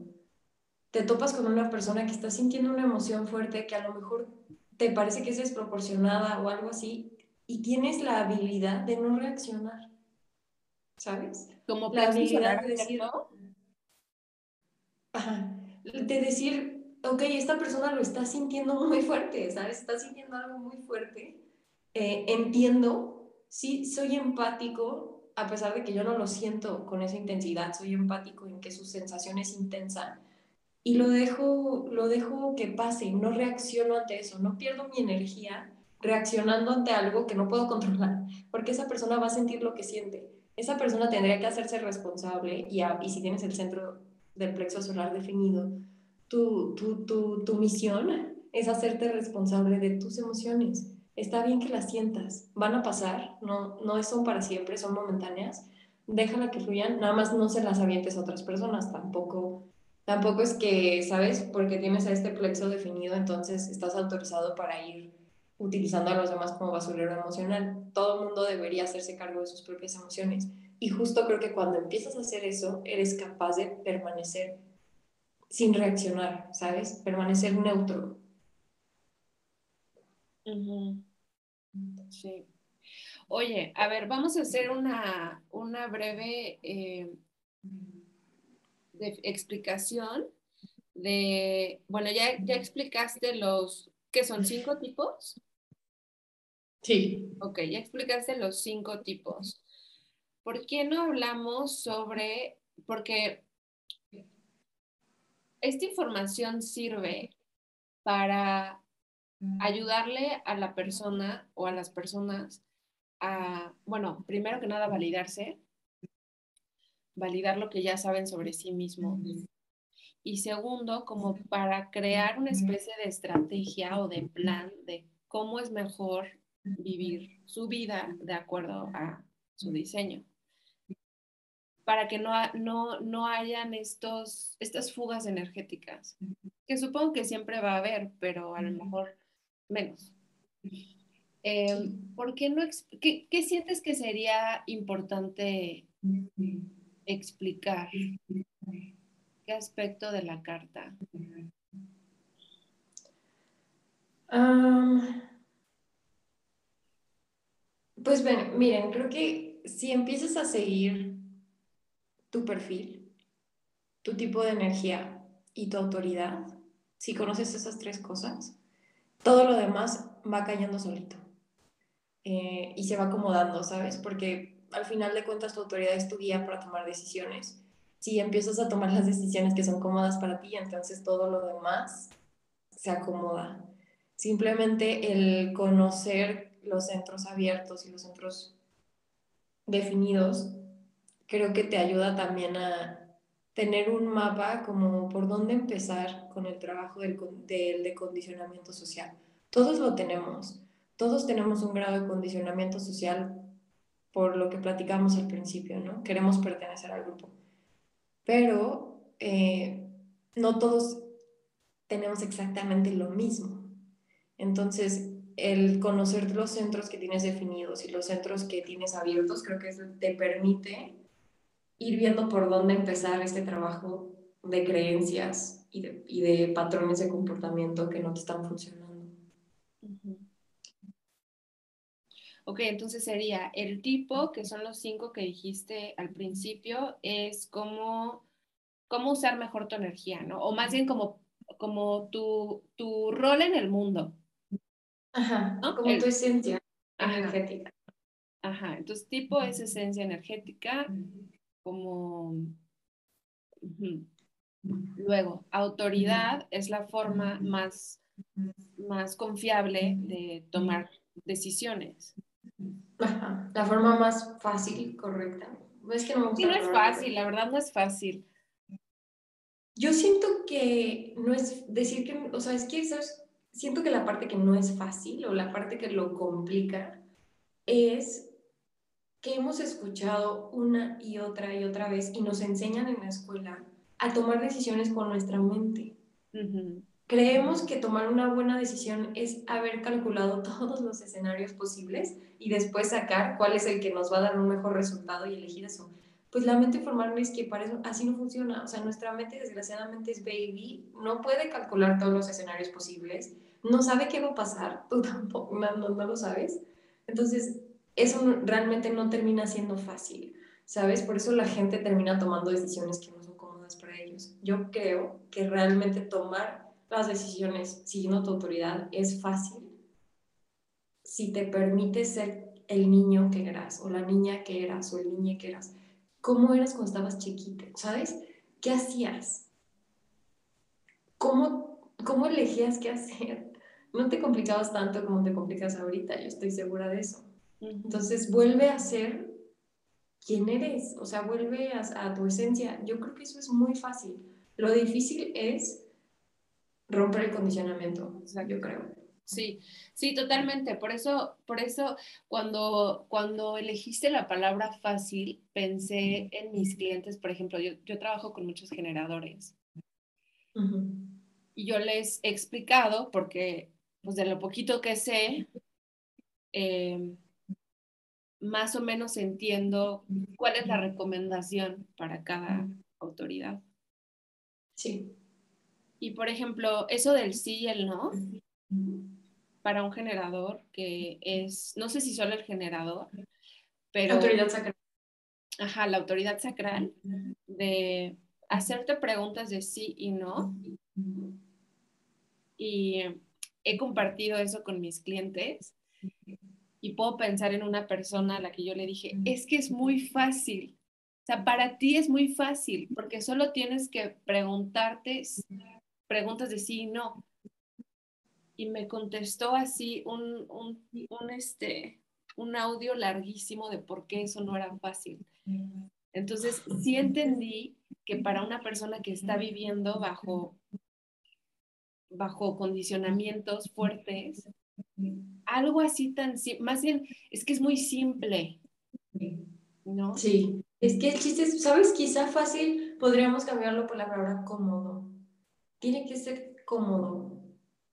te topas con una persona que está sintiendo una emoción fuerte que a lo mejor te parece que es desproporcionada o algo así, y tienes la habilidad de no reaccionar, ¿sabes? Como la habilidad de decir, de decir, ok, esta persona lo está sintiendo muy fuerte, ¿sabes? Está sintiendo algo muy fuerte. Eh, entiendo, sí, soy empático, a pesar de que yo no lo siento con esa intensidad, soy empático en que su sensación es intensa. Y lo dejo, lo dejo que pase, no reacciono ante eso, no pierdo mi energía reaccionando ante algo que no puedo controlar, porque esa persona va a sentir lo que siente. Esa persona tendría que hacerse responsable y, si tienes el centro del plexo solar definido, tu, tu, tu, tu misión es hacerte responsable de tus emociones. Está bien que las sientas, van a pasar, no, no son para siempre, son momentáneas. Déjala que fluyan, nada más no se las avientes a otras personas, tampoco Tampoco es que, ¿sabes? Porque tienes a este plexo definido, entonces estás autorizado para ir utilizando a los demás como basurero emocional. Todo el mundo debería hacerse cargo de sus propias emociones. Y justo creo que cuando empiezas a hacer eso, eres capaz de permanecer sin reaccionar, ¿sabes? Permanecer neutro. Sí. Oye, a ver, vamos a hacer una, una breve eh, de explicación de, bueno, ya, ya explicaste los, ¿qué son cinco tipos? Sí. Ok, ya explicaste los cinco tipos. ¿Por qué no hablamos sobre, porque esta información sirve para ayudarle a la persona o a las personas a, bueno, primero que nada, validarse, validar lo que ya saben sobre sí mismos. Y segundo, como para crear una especie de estrategia o de plan de cómo es mejor vivir su vida de acuerdo a su diseño. Para que no, no, no hayan estos, estas fugas energéticas, que supongo que siempre va a haber, pero a lo mejor menos. Eh, ¿Por qué no, qué, qué sientes que sería importante explicar qué aspecto de la carta. pues ven, miren, creo que si empiezas a seguir tu perfil, tu tipo de energía y tu autoridad, si conoces esas tres cosas, todo lo demás va cayendo solito. Eh, y se va acomodando, ¿sabes? Porque al final de cuentas tu autoridad es tu guía para tomar decisiones. Si empiezas a tomar las decisiones que son cómodas para ti, entonces todo lo demás se acomoda. Simplemente el conocer los centros abiertos y los centros definidos, creo que te ayuda también a tener un mapa como por dónde empezar con el trabajo del, del de condicionamiento social. Todos lo tenemos, todos tenemos un grado de condicionamiento social por lo que platicamos al principio, ¿no? Queremos pertenecer al grupo. Pero eh, no todos tenemos exactamente lo mismo. Entonces, el conocer los centros que tienes definidos y los centros que tienes abiertos, creo que eso te permite ir viendo por dónde empezar este trabajo de creencias y de, patrones de comportamiento que no te están funcionando. Ok, entonces sería el tipo, que son los cinco que dijiste al principio, es cómo, cómo usar mejor tu energía, ¿no? O más bien como, como tu, tu rol en el mundo. Ajá, como tu esencia energética. Ajá, entonces tipo es esencia energética, como... Luego, autoridad es la forma más, más confiable de tomar decisiones. La forma más fácil, correcta. Es que no, no es fácil, la verdad no es fácil. Yo siento que no es decir que, o sea, es que siento que la parte que no es fácil o la parte que lo complica es que hemos escuchado una y otra y otra vez y nos enseñan en la escuela a tomar decisiones con nuestra mente. Creemos que tomar una buena decisión es haber calculado todos los escenarios posibles y después sacar cuál es el que nos va a dar un mejor resultado y elegir eso. Pues lamento informarles que para eso así no funciona. O sea, nuestra mente desgraciadamente es baby, no puede calcular todos los escenarios posibles, no sabe qué va a pasar, tú tampoco, no, no, no lo sabes. Entonces, eso realmente no termina siendo fácil, ¿sabes? Por eso la gente termina tomando decisiones que no son cómodas para ellos. Yo creo que realmente tomar las decisiones siguiendo tu autoridad es fácil si te permite ser el niño que eras o la niña que eras o el niño que eras. ¿Cómo eras cuando estabas chiquita? ¿Sabes? ¿Qué hacías? ¿cómo, cómo elegías qué hacer? No te complicabas tanto como te complicas ahorita, yo estoy segura de eso. Entonces vuelve a ser quién eres, o sea, vuelve a, tu esencia. Yo creo que eso es muy fácil. Lo difícil es romper el condicionamiento, yo creo. Sí, sí, totalmente. Por eso, por eso cuando, cuando elegiste la palabra fácil, pensé en mis clientes, por ejemplo, yo, yo trabajo con muchos generadores. Y yo les he explicado, porque pues de lo poquito que sé, eh, más o menos entiendo cuál es la recomendación para cada autoridad. Sí. Y por ejemplo, eso del sí y el no, para un generador que es, no sé si solo el generador, pero... Autoridad sacral. Ajá, la autoridad sacral de hacerte preguntas de sí y no. Y he compartido eso con mis clientes y puedo pensar en una persona a la que yo le dije, es que es muy fácil. O sea, para ti es muy fácil porque solo tienes que preguntarte preguntas de sí y no. Y me contestó así un, un, este, un audio larguísimo de por qué eso no era fácil. Entonces, sí entendí que para una persona que está viviendo bajo, bajo condicionamientos fuertes, algo así tan más bien es que es muy simple, ¿no? Sí, es que el chiste es, ¿sabes? Quizá fácil podríamos cambiarlo por la palabra cómodo. Tiene que ser cómodo.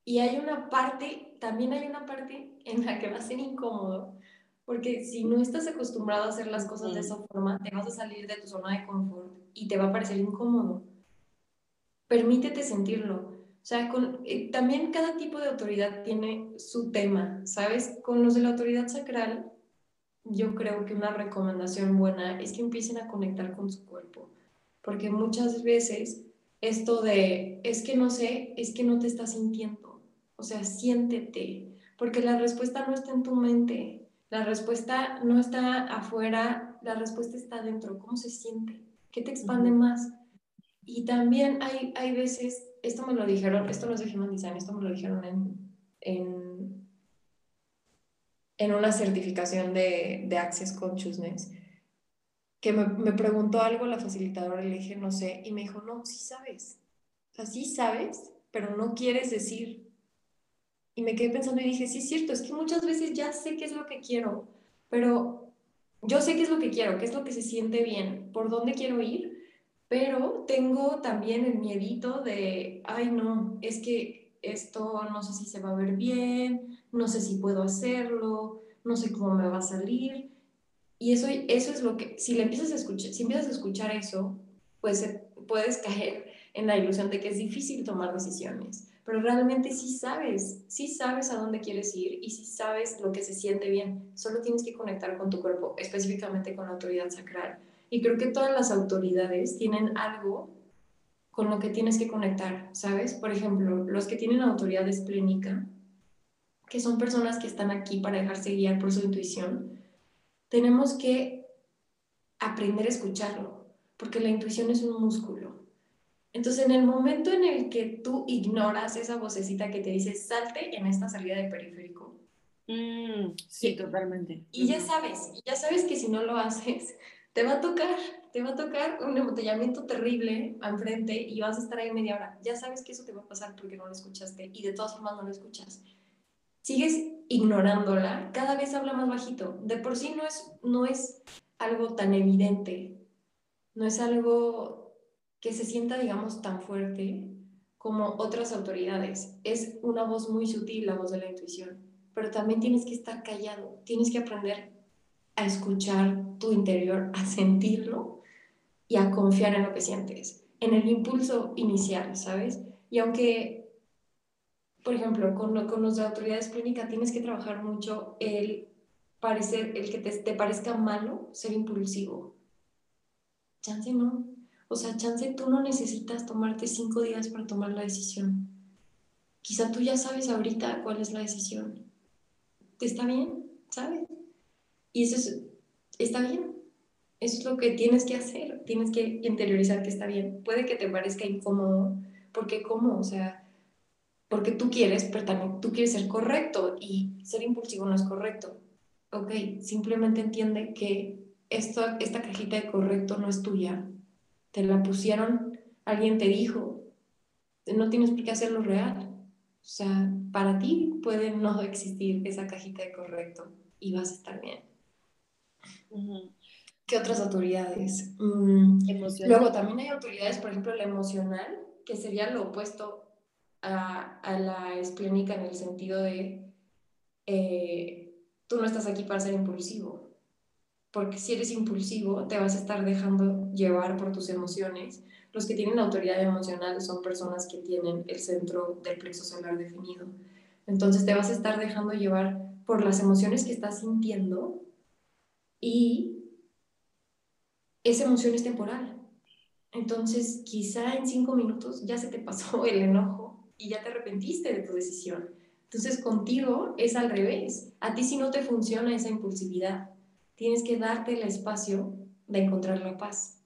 Y hay una parte, también hay una parte en la que va a ser incómodo, porque si no estás acostumbrado a hacer las cosas de esa forma, te vas a salir de tu zona de confort y te va a parecer incómodo. Permítete sentirlo. O sea, con, eh, también cada tipo de autoridad tiene su tema, ¿sabes? Con los de la autoridad sacral, yo creo que una recomendación buena es que empiecen a conectar con su cuerpo, porque muchas veces esto de, es que no sé, es que no te estás sintiendo, o sea, siéntete, porque la respuesta no está en tu mente, la respuesta no está afuera, la respuesta está dentro, ¿cómo se siente? ¿Qué te expande más? Y también hay, hay veces esto me lo dijeron, esto no es de Human Design, esto me lo dijeron en, en, en una certificación de, de Access Consciousness, que me, me, preguntó algo la facilitadora y le dije, no sé, y me dijo, no, sí sabes, o sea, sí sabes, pero no quieres decir. Y me quedé pensando y dije, sí es cierto, es que muchas veces ya sé qué es lo que quiero, pero yo sé qué es lo que quiero, qué es lo que se siente bien, por dónde quiero ir, pero tengo también el miedito de, ay no, es que esto no sé si se va a ver bien, no sé si puedo hacerlo, no sé cómo me va a salir. Y eso, eso es lo que, si le empiezas a escuchar, si empiezas a escuchar eso, pues puedes caer en la ilusión de que es difícil tomar decisiones. Pero realmente sí sabes, sí sabes a dónde quieres ir y sí sabes lo que se siente bien. Solo tienes que conectar con tu cuerpo, específicamente con la autoridad sacral y creo que todas las autoridades tienen algo con lo que tienes que conectar, ¿sabes? Por ejemplo, los que tienen autoridad esplénica, que son personas que están aquí para dejarse guiar por su intuición, tenemos que aprender a escucharlo, porque la intuición es un músculo. Entonces, en el momento en el que tú ignoras esa vocecita que te dice, salte en esta salida de periférico. Mm, sí, totalmente. Y ya sabes, ya sabes que si no lo haces, te va a tocar, te va a tocar un embotellamiento terrible enfrente y vas a estar ahí media hora. Ya sabes que eso te va a pasar porque no lo escuchaste y de todas formas no lo escuchas. Sigues ignorándola, cada vez habla más bajito. De por sí no es, no es algo tan evidente, no es algo que se sienta, digamos, tan fuerte como otras autoridades. Es una voz muy sutil, la voz de la intuición, pero también tienes que estar callado, tienes que aprender a escuchar tu interior, a sentirlo y a confiar en lo que sientes, en el impulso inicial, ¿sabes? Y aunque, por ejemplo, con, con de autoridades clínicas tienes que trabajar mucho el parecer, el que te, te parezca malo ser impulsivo. Chance no. O sea, chance tú no necesitas tomarte cinco días para tomar la decisión. Quizá tú ya sabes ahorita cuál es la decisión. ¿Te está bien? ¿Sabes? Y eso es, está bien. Eso es lo que tienes que hacer. Tienes que interiorizar que está bien. Puede que te parezca incómodo, porque cómo, o sea, porque tú quieres, pero también tú quieres ser correcto y ser impulsivo no es correcto. Ok, simplemente entiende que esto, esta cajita de correcto no es tuya, te la pusieron, alguien te dijo, no tienes por qué hacerlo real. O sea, para ti puede no existir esa cajita de correcto y vas a estar bien. ¿Qué otras autoridades? Mm, luego también hay autoridades, por ejemplo, la emocional, que sería lo opuesto a, la esplénica en el sentido de eh, tú no estás aquí para ser impulsivo, porque si eres impulsivo te vas a estar dejando llevar por tus emociones. Los que tienen autoridad emocional son personas que tienen el centro del plexo solar definido. Entonces te vas a estar dejando llevar por las emociones que estás sintiendo y esa emoción es temporal. Entonces, quizá en cinco minutos ya se te pasó el enojo y ya te arrepentiste de tu decisión. Entonces, contigo es al revés. A ti si no te funciona esa impulsividad, tienes que darte el espacio de encontrar la paz,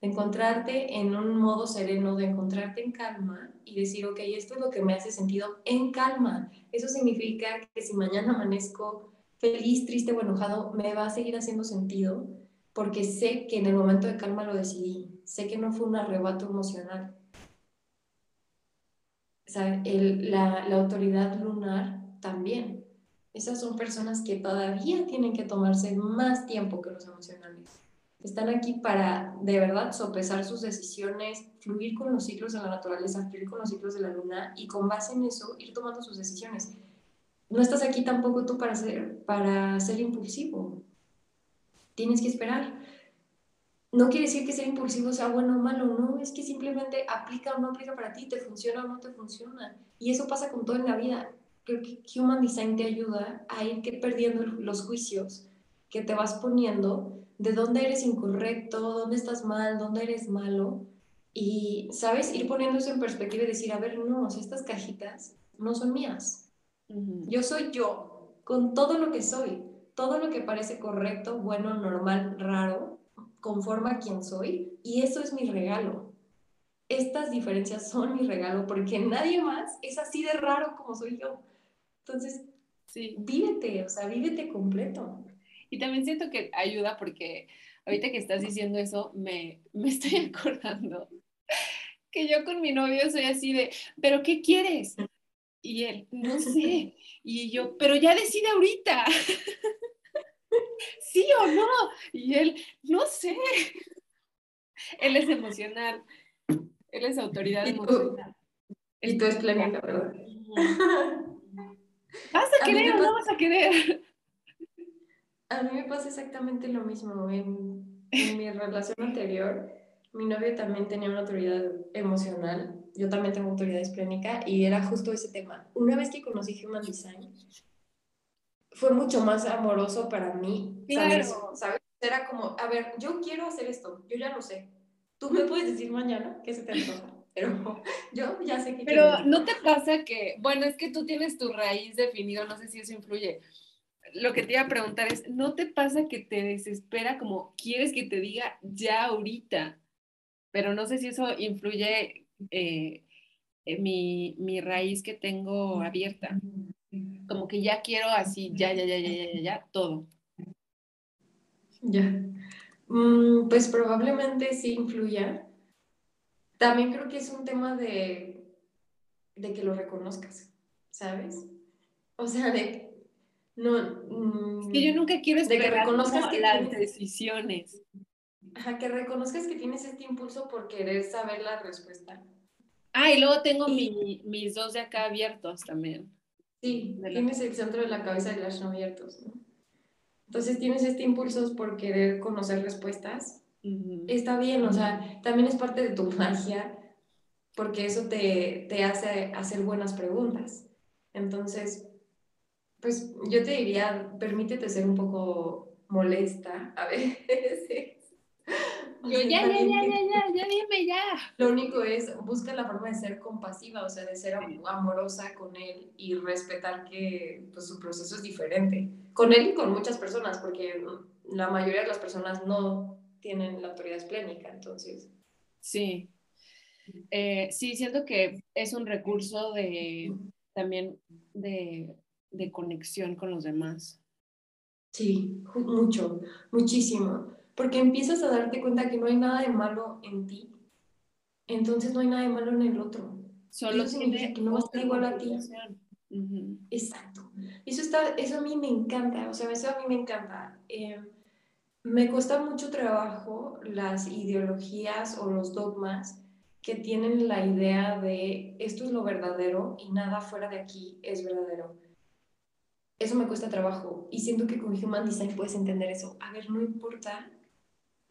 de encontrarte en un modo sereno, de encontrarte en calma y decir, ok, esto es lo que me hace sentido en calma. Eso significa que si mañana amanezco feliz, triste o enojado, me va a seguir haciendo sentido porque sé que en el momento de calma lo decidí, sé que no fue un arrebato emocional. La autoridad lunar también. Esas son personas que todavía tienen que tomarse más tiempo que los emocionales. Están aquí para de verdad sopesar sus decisiones, fluir con los ciclos de la naturaleza, fluir con los ciclos de la luna y con base en eso ir tomando sus decisiones. No estás aquí tampoco tú para ser, para ser impulsivo tienes que esperar. No quiere decir que ser impulsivo sea bueno o malo, no, es que simplemente aplica o no aplica para ti, te funciona o no te funciona. Y eso pasa con todo en la vida. Creo que Human Design te ayuda a ir perdiendo los juicios que te vas poniendo de dónde eres incorrecto, dónde estás mal, dónde eres malo. Y, ¿sabes? Ir poniéndose en perspectiva y decir, a ver, no, estas cajitas no son mías. Yo soy yo, con todo lo que soy todo lo que parece correcto, bueno, normal, raro, conforma a quien soy y eso es mi regalo. Estas diferencias son mi regalo porque nadie más es así de raro como soy yo. Entonces, sí. vívete, o sea, vívete completo. Y también siento que ayuda porque ahorita que estás diciendo eso, me, me estoy acordando que yo con mi novio soy así de, ¿pero qué quieres? Y él, no sé. Y yo, pero ya decide ahorita. ¿Sí o no? Y él, no sé. Él es emocional. Él es autoridad emocional. Y tú es planeta, ¿verdad? ¿Vas a querer o no vas a querer? A mí me pasa exactamente lo mismo. En, en mi relación anterior, mi novio también tenía una autoridad emocional. Yo también tengo autoridad esplénica y era justo ese tema. Una vez que conocí Human Design, fue mucho más amoroso para mí. Claro. ¿sabes? Era como, a ver, yo quiero hacer esto, yo ya lo sé. Tú me puedes decir mañana qué se te antoja, pero yo ya sé que... Pero no te pasa que, bueno, es que tú tienes tu raíz definido, no sé si eso influye. Lo que te iba a preguntar es, ¿no te pasa que te desespera como quieres que te diga ya ahorita? Pero no sé si eso influye eh, en mi, mi raíz que tengo abierta como que ya quiero así, ya, ya, ya, ya, ya, ya, todo. Ya. Mm, pues probablemente sí influya. También creo que es un tema de, de que lo reconozcas, ¿sabes? O sea, de no mm, que yo nunca quiero de que reconozcas que las decisiones. Ajá, que reconozcas que tienes este impulso por querer saber la respuesta. Ah, y luego tengo mis dos de acá abiertos también. Sí, tienes el centro de la cabeza de las abiertos, ¿no? Entonces tienes este impulso por querer conocer respuestas. Está bien, o sea, también es parte de tu magia, porque eso te, te hace hacer buenas preguntas. Entonces, pues yo te diría, permítete ser un poco molesta a veces yo, ya, ya, ya, ya, ya, ya, dime ya. Lo único es, busca la forma de ser compasiva, o sea, de ser amorosa con él y respetar que pues, su proceso es diferente. Con él y con muchas personas, porque la mayoría de las personas no tienen la autoridad esplénica, entonces. Sí. Eh, sí, siento que es un recurso de también de, de conexión con los demás. Sí, mucho, muchísimo. Porque empiezas a darte cuenta que no hay nada de malo en ti. Entonces no hay nada de malo en el otro. Solo eso significa que no va a estar igual a ti. Exacto. Eso, está, eso a mí me encanta. O sea, eso a mí me encanta. Eh, me cuesta mucho trabajo las ideologías o los dogmas que tienen la idea de esto es lo verdadero y nada fuera de aquí es verdadero. Eso me cuesta trabajo y siento que con Human Design puedes entender eso. A ver, no importa,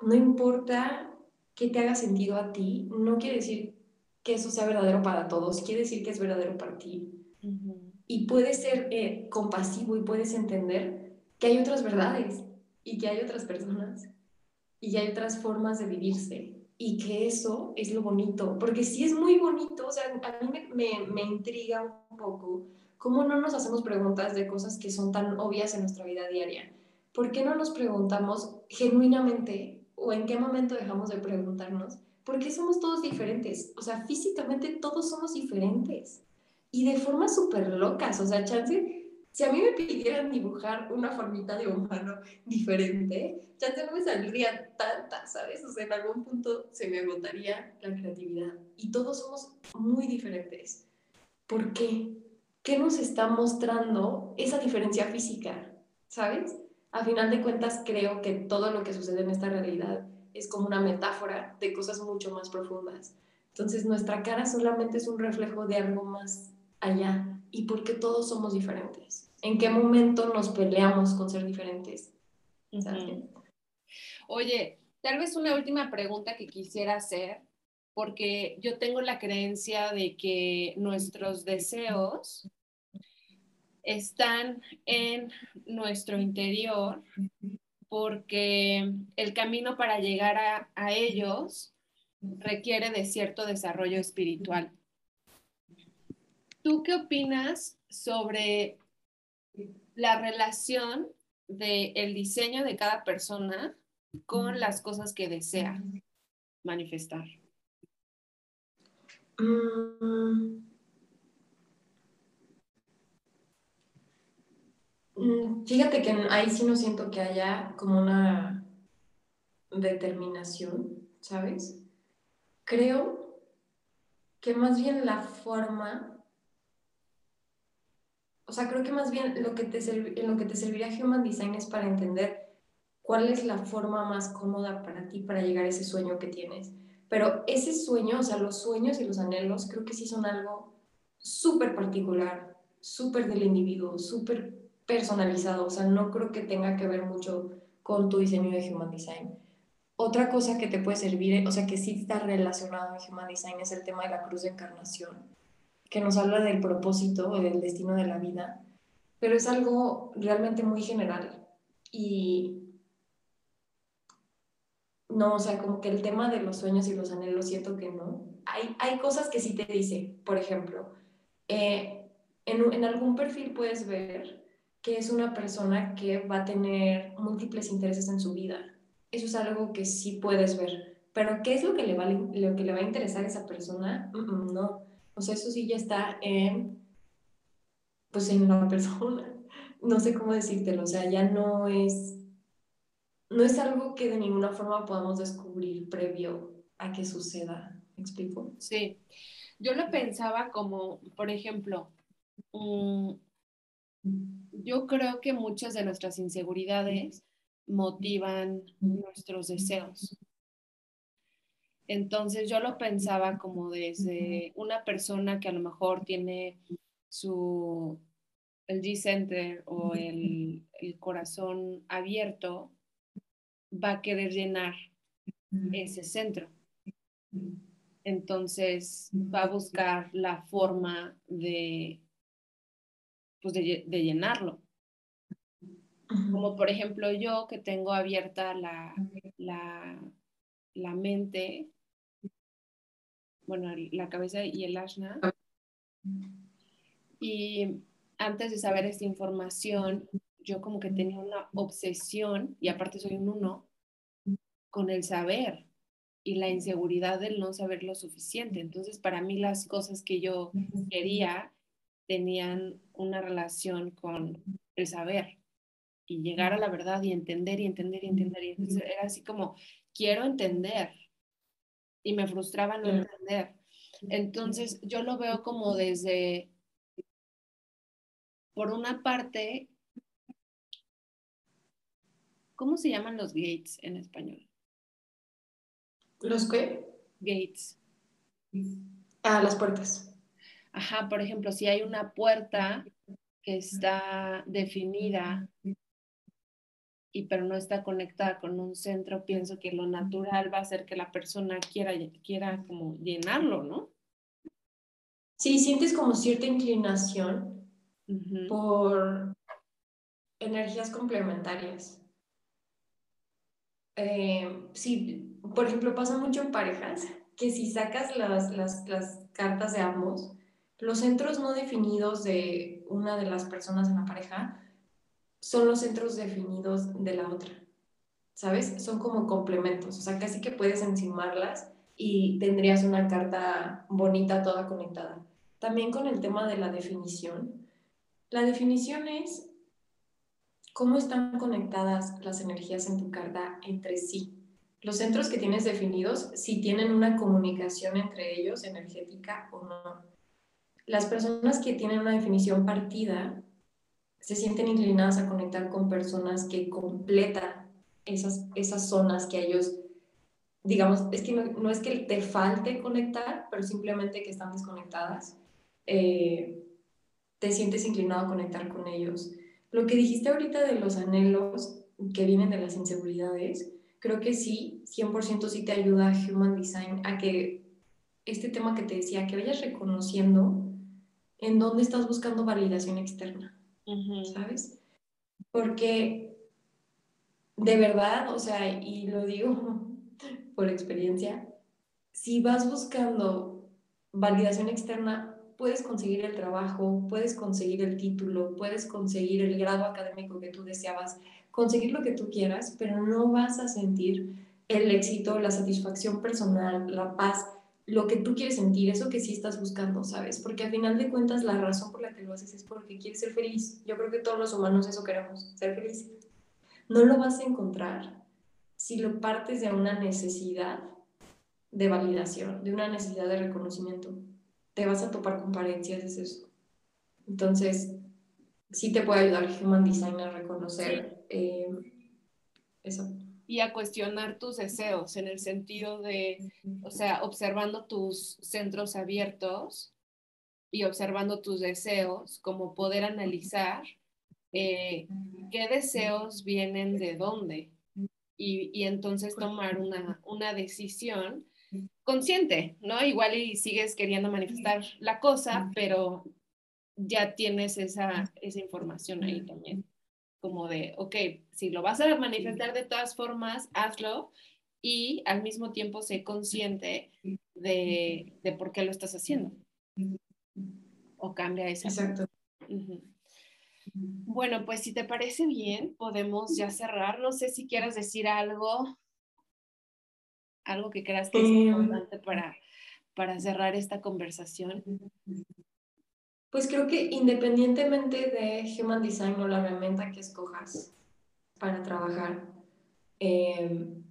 no importa que te haga sentido a ti, no quiere decir que eso sea verdadero para todos, quiere decir que es verdadero para ti. Y puedes ser eh, compasivo y puedes entender que hay otras verdades y que hay otras personas y que hay otras formas de vivirse y que eso es lo bonito, porque sí es muy bonito, o sea, a mí me, me, me, intriga un poco cómo no nos hacemos preguntas de cosas que son tan obvias en nuestra vida diaria. ¿Por qué no nos preguntamos genuinamente o en qué momento dejamos de preguntarnos por qué somos todos diferentes? O sea, físicamente todos somos diferentes y de formas súper locas, o sea, chance si a mí me pidieran dibujar una formita de humano diferente, ya no me saldría tanta, ¿sabes? O sea, en algún punto se me agotaría la creatividad. Y todos somos muy diferentes. ¿Por qué? ¿Qué nos está mostrando esa diferencia física? ¿Sabes? A final de cuentas, creo que todo lo que sucede en esta realidad es como una metáfora de cosas mucho más profundas. Entonces, nuestra cara solamente es un reflejo de algo más allá. ¿Y por qué todos somos diferentes? ¿En qué momento nos peleamos con ser diferentes? Oye, tal vez una última pregunta que quisiera hacer, porque yo tengo la creencia de que nuestros deseos están en nuestro interior, porque el camino para llegar a, a ellos requiere de cierto desarrollo espiritual. ¿Tú qué opinas sobre la relación del diseño de cada persona con las cosas que desea manifestar. Mm. Fíjate que ahí sí no siento que haya como una determinación, ¿sabes? Creo que más bien la forma o sea, creo que más bien lo que te en lo que te servirá Human Design es para entender cuál es la forma más cómoda para ti para llegar a ese sueño que tienes. Pero ese sueño, o sea, los sueños y los anhelos, creo que sí son algo súper particular, súper del individuo, súper personalizado. O sea, no creo que tenga que ver mucho con tu diseño de Human Design. Otra cosa que te puede servir, o sea, que sí está relacionado en Human Design es el tema de la cruz de encarnación que nos habla del propósito o del destino de la vida, pero es algo realmente muy general. Y no, o sea, como que el tema de los sueños y los anhelos, siento que no. Hay, hay cosas que sí te dice, por ejemplo, eh, en, en algún perfil puedes ver que es una persona que va a tener múltiples intereses en su vida. Eso es algo que sí puedes ver. Pero ¿qué es lo que le va, lo que le va a interesar a esa persona? no. O sea, eso sí ya está en, pues en la persona. No sé cómo decírtelo, o sea, ya no es, no es algo que de ninguna forma podamos descubrir previo a que suceda. ¿Me explico? Sí. Yo lo pensaba como, por ejemplo, mm, yo creo que muchas de nuestras inseguridades motivan nuestros deseos. Entonces yo lo pensaba como desde una persona que a lo mejor tiene su, el G-Center o el, el corazón abierto, va a querer llenar ese centro. Entonces va a buscar la forma de, pues de, de, llenarlo. Como por ejemplo yo que tengo abierta la, la, la mente bueno, la cabeza y el ashna. Y antes de saber esta información, yo como que tenía una obsesión, y aparte soy un uno, con el saber. y la inseguridad del no saber lo suficiente. Entonces, para mí las cosas que yo quería tenían una relación con el saber y llegar a la verdad y entender y entender y entender. Y entonces era así como, quiero entender. Y me frustraba no entender. Entonces, yo lo veo como desde, por una parte, ¿cómo se llaman los gates en español? ¿Los qué? Gates. Ah, las puertas. Ajá, por ejemplo, si hay una puerta que está definida y pero no está conectada con un centro, pienso que lo natural va a ser que la persona quiera, quiera como llenarlo, ¿no? Sí, sientes como cierta inclinación por energías complementarias. Eh, sí, por ejemplo, pasa mucho en parejas que si sacas las, las, las cartas de ambos, los centros no definidos de una de las personas en la pareja son los centros definidos de la otra, ¿sabes? Son como complementos, o sea, casi que puedes encimarlas y tendrías una carta bonita toda conectada. También con el tema de la definición. La definición es cómo están conectadas las energías en tu carta entre sí. Los centros que tienes definidos, si tienen una comunicación entre ellos energética o no las personas que tienen una definición partida se sienten inclinadas a conectar con personas que completan esas, esas zonas que ellos, digamos, es que no, es que te falte conectar, pero simplemente que están desconectadas, eh, te sientes inclinado a conectar con ellos. Lo que dijiste ahorita de los anhelos que vienen de las inseguridades, creo que sí, 100% sí te ayuda a Human Design a que este tema que te decía, que vayas reconociendo en dónde estás buscando validación externa, ¿sabes? Porque de verdad, o sea, y lo digo por experiencia, si vas buscando validación externa, puedes conseguir el trabajo, puedes conseguir el título, puedes conseguir el grado académico que tú deseabas, conseguir lo que tú quieras, pero no vas a sentir el éxito, la satisfacción personal, la paz lo que tú quieres sentir, eso que sí estás buscando, ¿sabes? Porque al final de cuentas la razón por la que lo haces es porque quieres ser feliz. Yo creo que todos los humanos eso queremos, ser felices. No lo vas a encontrar si lo partes de una necesidad de validación, de una necesidad de reconocimiento. Te vas a topar con pared si haces eso. Entonces, sí te puede ayudar Human Design a reconocer eh, eso y a cuestionar tus deseos en el sentido de, o sea, observando tus centros abiertos y observando tus deseos, como poder analizar eh, qué deseos vienen de dónde y, y entonces tomar una, una, decisión consciente, ¿no? Igual y sigues queriendo manifestar la cosa, pero ya tienes esa, esa información ahí también como de, ok, si lo vas a manifestar de todas formas, hazlo y al mismo tiempo sé consciente de, de por qué lo estás haciendo. O cambia esa. Exacto. Bueno, pues si te parece bien, podemos ya cerrar. No sé si quieras decir algo, algo que creas que es em. importante para, para cerrar esta conversación. Pues creo que independientemente de Human Design o la herramienta que escojas para trabajar, em,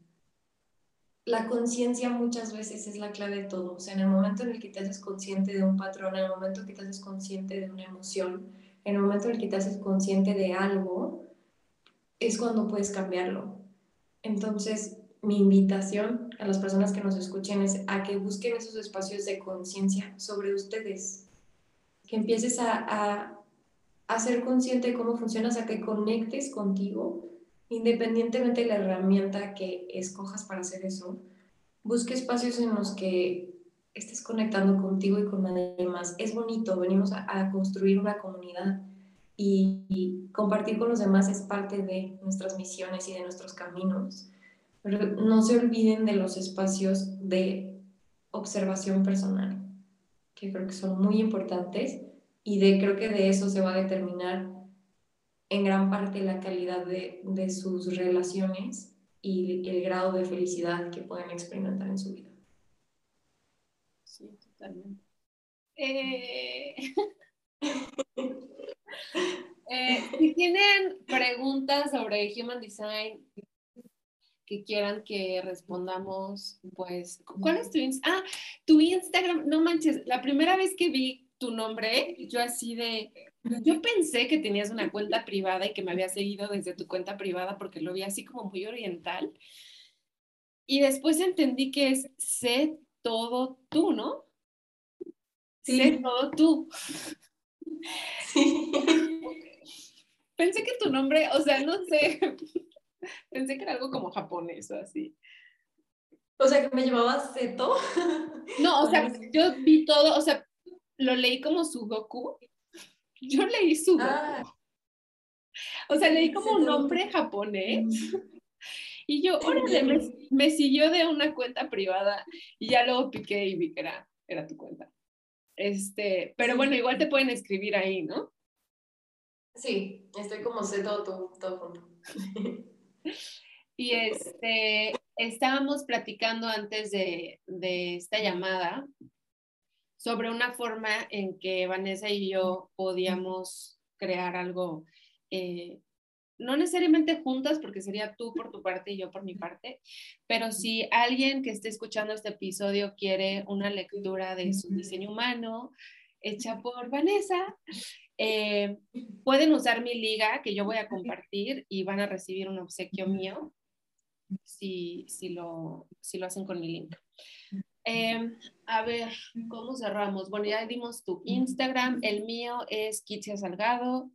la conciencia muchas veces es la clave de todo. O sea, en el momento en el que te haces consciente de un patrón, en el momento en el que te haces consciente de una emoción, en el momento en el que te haces consciente de algo, es cuando puedes cambiarlo. Entonces, mi invitación a las personas que nos escuchen es a que busquen esos espacios de conciencia sobre ustedes, que empieces a, a, ser consciente de cómo funcionas, a que conectes contigo, independientemente de la herramienta que escojas para hacer eso. Busque espacios en los que estés conectando contigo y con nadie más. Es bonito, venimos a, construir una comunidad y, y, compartir con los demás es parte de nuestras misiones y de nuestros caminos. Pero no se olviden de los espacios de observación personal que creo que son muy importantes y de, creo que de eso se va a determinar en gran parte la calidad de, de sus relaciones y el grado de felicidad que pueden experimentar en su vida. Sí, totalmente. Eh, eh, si tienen preguntas sobre Human Design que quieran que respondamos, pues, ¿cuál es tu Instagram? Ah, tu Instagram, no manches, la primera vez que vi tu nombre, yo así de, yo pensé que tenías una cuenta privada y que me había seguido desde tu cuenta privada porque lo vi así como muy oriental. Y después entendí que es sé todo tú, ¿no? Sí. Sé todo tú. Sí. Pensé que tu nombre, o sea, no sé, pensé que era algo como japonés o así. O sea, que me llamaba Seto. No, o sea, yo vi todo, o sea, lo leí como Sudoku. Yo leí Sudoku. Ah. O sea, leí como un nombre japonés. Mm. Y yo, órale, me, me, siguió de una cuenta privada y ya luego piqué y vi que era, era tu cuenta. Este, pero bueno, igual te pueden escribir ahí, ¿no? Sí, estoy como sé todo, todo, todo junto. Y este, estábamos platicando antes de, de, esta llamada sobre una forma en que Vanessa y yo podíamos crear algo, eh, no necesariamente juntas, porque sería tú por tu parte y yo por mi parte, pero si alguien que esté escuchando este episodio quiere una lectura de su diseño humano hecha por Vanessa, eh, pueden usar mi liga que yo voy a compartir y van a recibir un obsequio mío si, si, lo, si lo hacen con mi link. Em, a ver, ¿cómo cerramos? Bueno, ya dimos tu Instagram, el mío es Kitsia Salgado,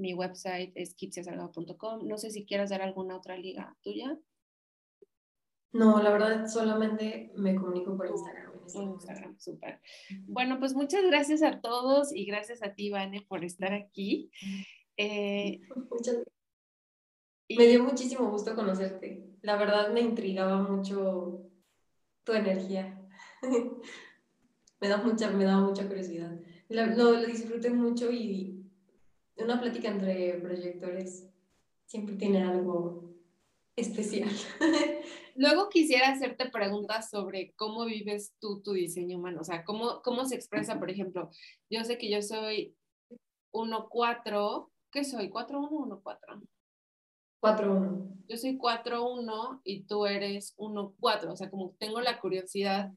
mi website es kitsiasalgado.com. No sé si quieras dar alguna otra liga tuya. No, la verdad solamente me comunico por Instagram. Instagram, súper. Bueno, pues muchas gracias a todos y gracias a ti, Vane, por estar aquí. Eh, muchas Me dio muchísimo gusto conocerte. La verdad me intrigaba mucho tu energía. me, da mucha, me daba mucha curiosidad. Lo, lo disfruté mucho y una plática entre proyectores siempre tiene algo especial. Luego quisiera hacerte preguntas sobre cómo vives tú tu diseño humano, o sea, cómo, cómo se expresa, por ejemplo, yo sé que yo soy 1-4, ¿qué soy? ¿4-1 o 1-4? 4-1. Yo soy 4-1 y tú eres 1-4, o sea, como tengo la curiosidad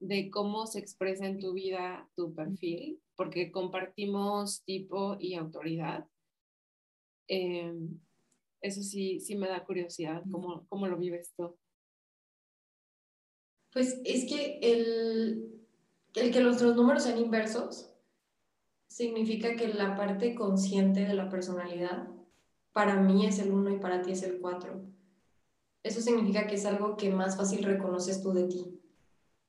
de cómo se expresa en tu vida tu perfil, porque compartimos tipo y autoridad. Eh, eso sí, sí me da curiosidad, ¿cómo, cómo lo vives tú? Pues es que el, el que nuestros números sean inversos significa que la parte consciente de la personalidad para mí es el 1 y para ti es el 4. Eso significa que es algo que más fácil reconoces tú de ti.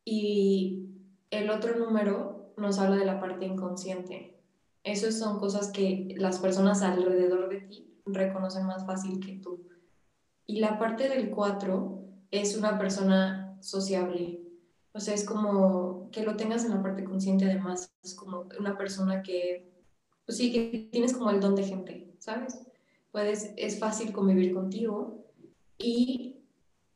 Y el otro número nos habla de la parte inconsciente. Esas son cosas que las personas alrededor de ti reconocen más fácil que tú. Y la parte del 4 es una persona sociable. O sea, es como que lo tengas en la parte consciente además. Es como una persona que, pues sí, que tienes como el don de gente, ¿sabes? Puedes, es fácil convivir contigo y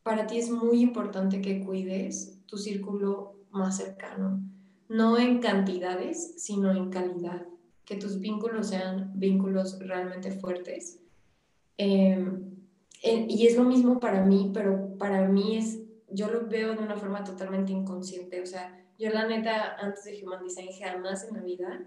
para ti es muy importante que cuides tu círculo más cercano. No en cantidades, sino en calidad que tus vínculos sean vínculos realmente fuertes. Em, y es lo mismo para mí, pero para mí es, yo lo veo de una forma totalmente inconsciente. O sea, yo la neta, antes de Human Design, jamás en la vida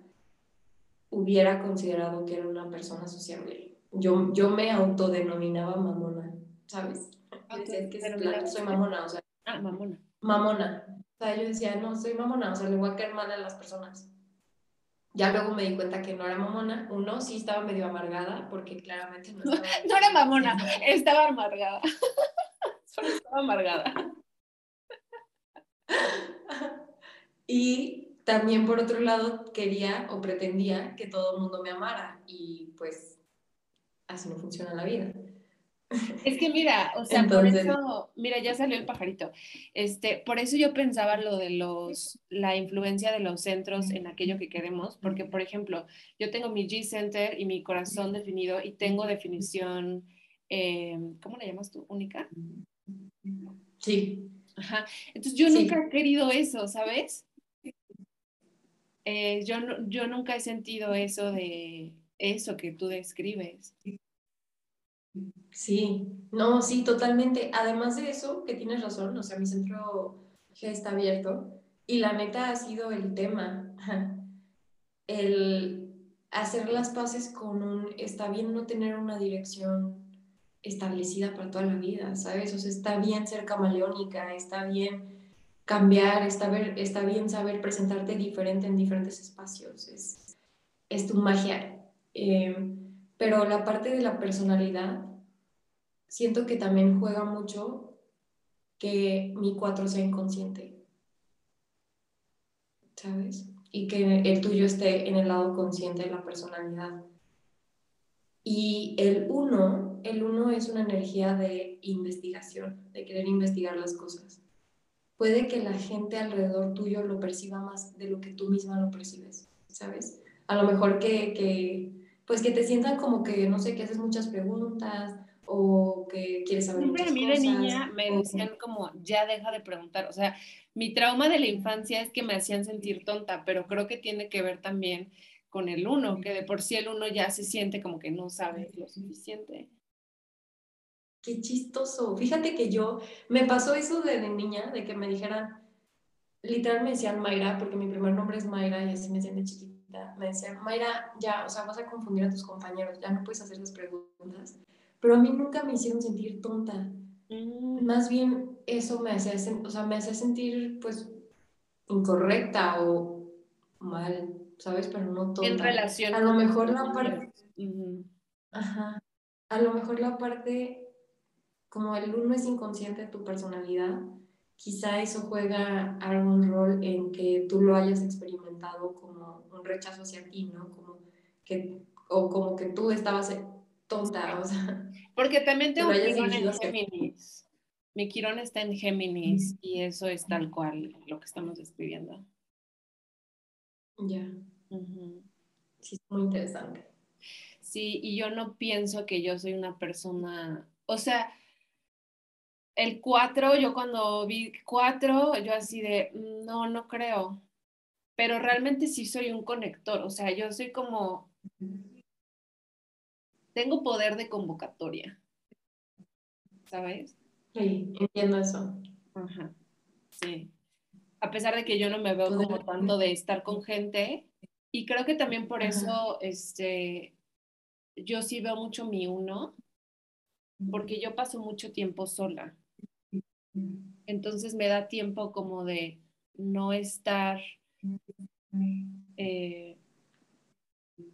hubiera considerado que era una persona sociable. Yo, yo me autodenominaba mamona, ¿sabes? Okay, que soy mamona, o sea. Ah, mamona. Mamona. O sea, yo decía, no, soy mamona, o sea, le voy a caer mal a las personas. Ya luego me di cuenta que no era mamona. Uno, sí estaba medio amargada, porque claramente no estaba... no era mamona, estaba amargada. Solo estaba amargada. y también, por otro lado, quería o pretendía que todo el mundo me amara. Y pues, así no funciona la vida. Es que mira, o sea, por eso, mira, ya salió el pajarito. Este, por eso yo pensaba lo de los, la influencia de los centros en aquello que queremos, porque por ejemplo, yo tengo mi G Center y mi corazón definido y tengo definición eh, ¿cómo la llamas tú? ¿Única? Sí. Ajá. Entonces yo nunca he querido eso, ¿sabes? Eh, yo, yo nunca he sentido eso de eso que tú describes. Sí, no, sí, totalmente. Además de eso, que tienes razón, o sea, mi centro G está abierto y la neta ha sido el tema, el hacer las paces con un, está bien no tener una dirección establecida para toda la vida, ¿sabes? O sea, está bien ser camaleónica, está bien cambiar, está, ver, está bien saber presentarte diferente en diferentes espacios, es, es tu magia. Eh, pero la parte de la personalidad, siento que también juega mucho que mi cuatro sea inconsciente, ¿sabes? Y que el tuyo esté en el lado consciente de la personalidad. Y el uno, el uno es una energía de investigación, de querer investigar las cosas. Puede que la gente alrededor tuyo lo perciba más de lo que tú misma lo percibes, ¿sabes? A lo mejor que, que pues que te sientan como que, no sé, que haces muchas preguntas o que quieres saber Siempre muchas a mí de niña me decían como, ya deja de preguntar. O sea, mi trauma de la infancia es que me hacían sentir tonta, pero creo que tiene que ver también con el uno, que de por sí el uno ya se siente como que no sabe lo suficiente. Qué chistoso. Fíjate que yo, me pasó eso de, niña, de que me dijeran, literal me decían Mayra, porque mi primer nombre es Mayra y así me decían de chiquita. Me decían, Mayra, ya, o sea, vas a confundir a tus compañeros, ya no puedes hacer las preguntas. Pero a mí nunca me hicieron sentir tonta. Mm. Más bien eso me hacía, o sea, me hacía sentir, pues, incorrecta o mal. ¿sabes? Pero no todo. En relación. A lo mejor la parte... Ajá. A lo mejor la parte, como el uno es inconsciente de tu personalidad, quizá eso juega algún rol en que tú lo hayas experimentado como un rechazo hacia ti, ¿no? Como que, o como que tú estabas tonta, o sea. Porque también tengo Quirón en Géminis. Mi Quirón está en Géminis y eso es tal cual lo que estamos describiendo. Ya. Sí, es muy interesante. Sí, y yo no pienso que yo soy una persona, o sea, el 4, yo cuando vi 4, yo así de, mm, no, no creo, pero realmente sí soy un conector, o sea, yo soy como, tengo poder de convocatoria, ¿sabes? Sí, entiendo eso. Ajá, sí a pesar de que yo no me veo como tanto de estar con gente. Y creo que también por eso, este, yo sí veo mucho mi uno, porque yo paso mucho tiempo sola. Entonces me da tiempo como de no estar eh,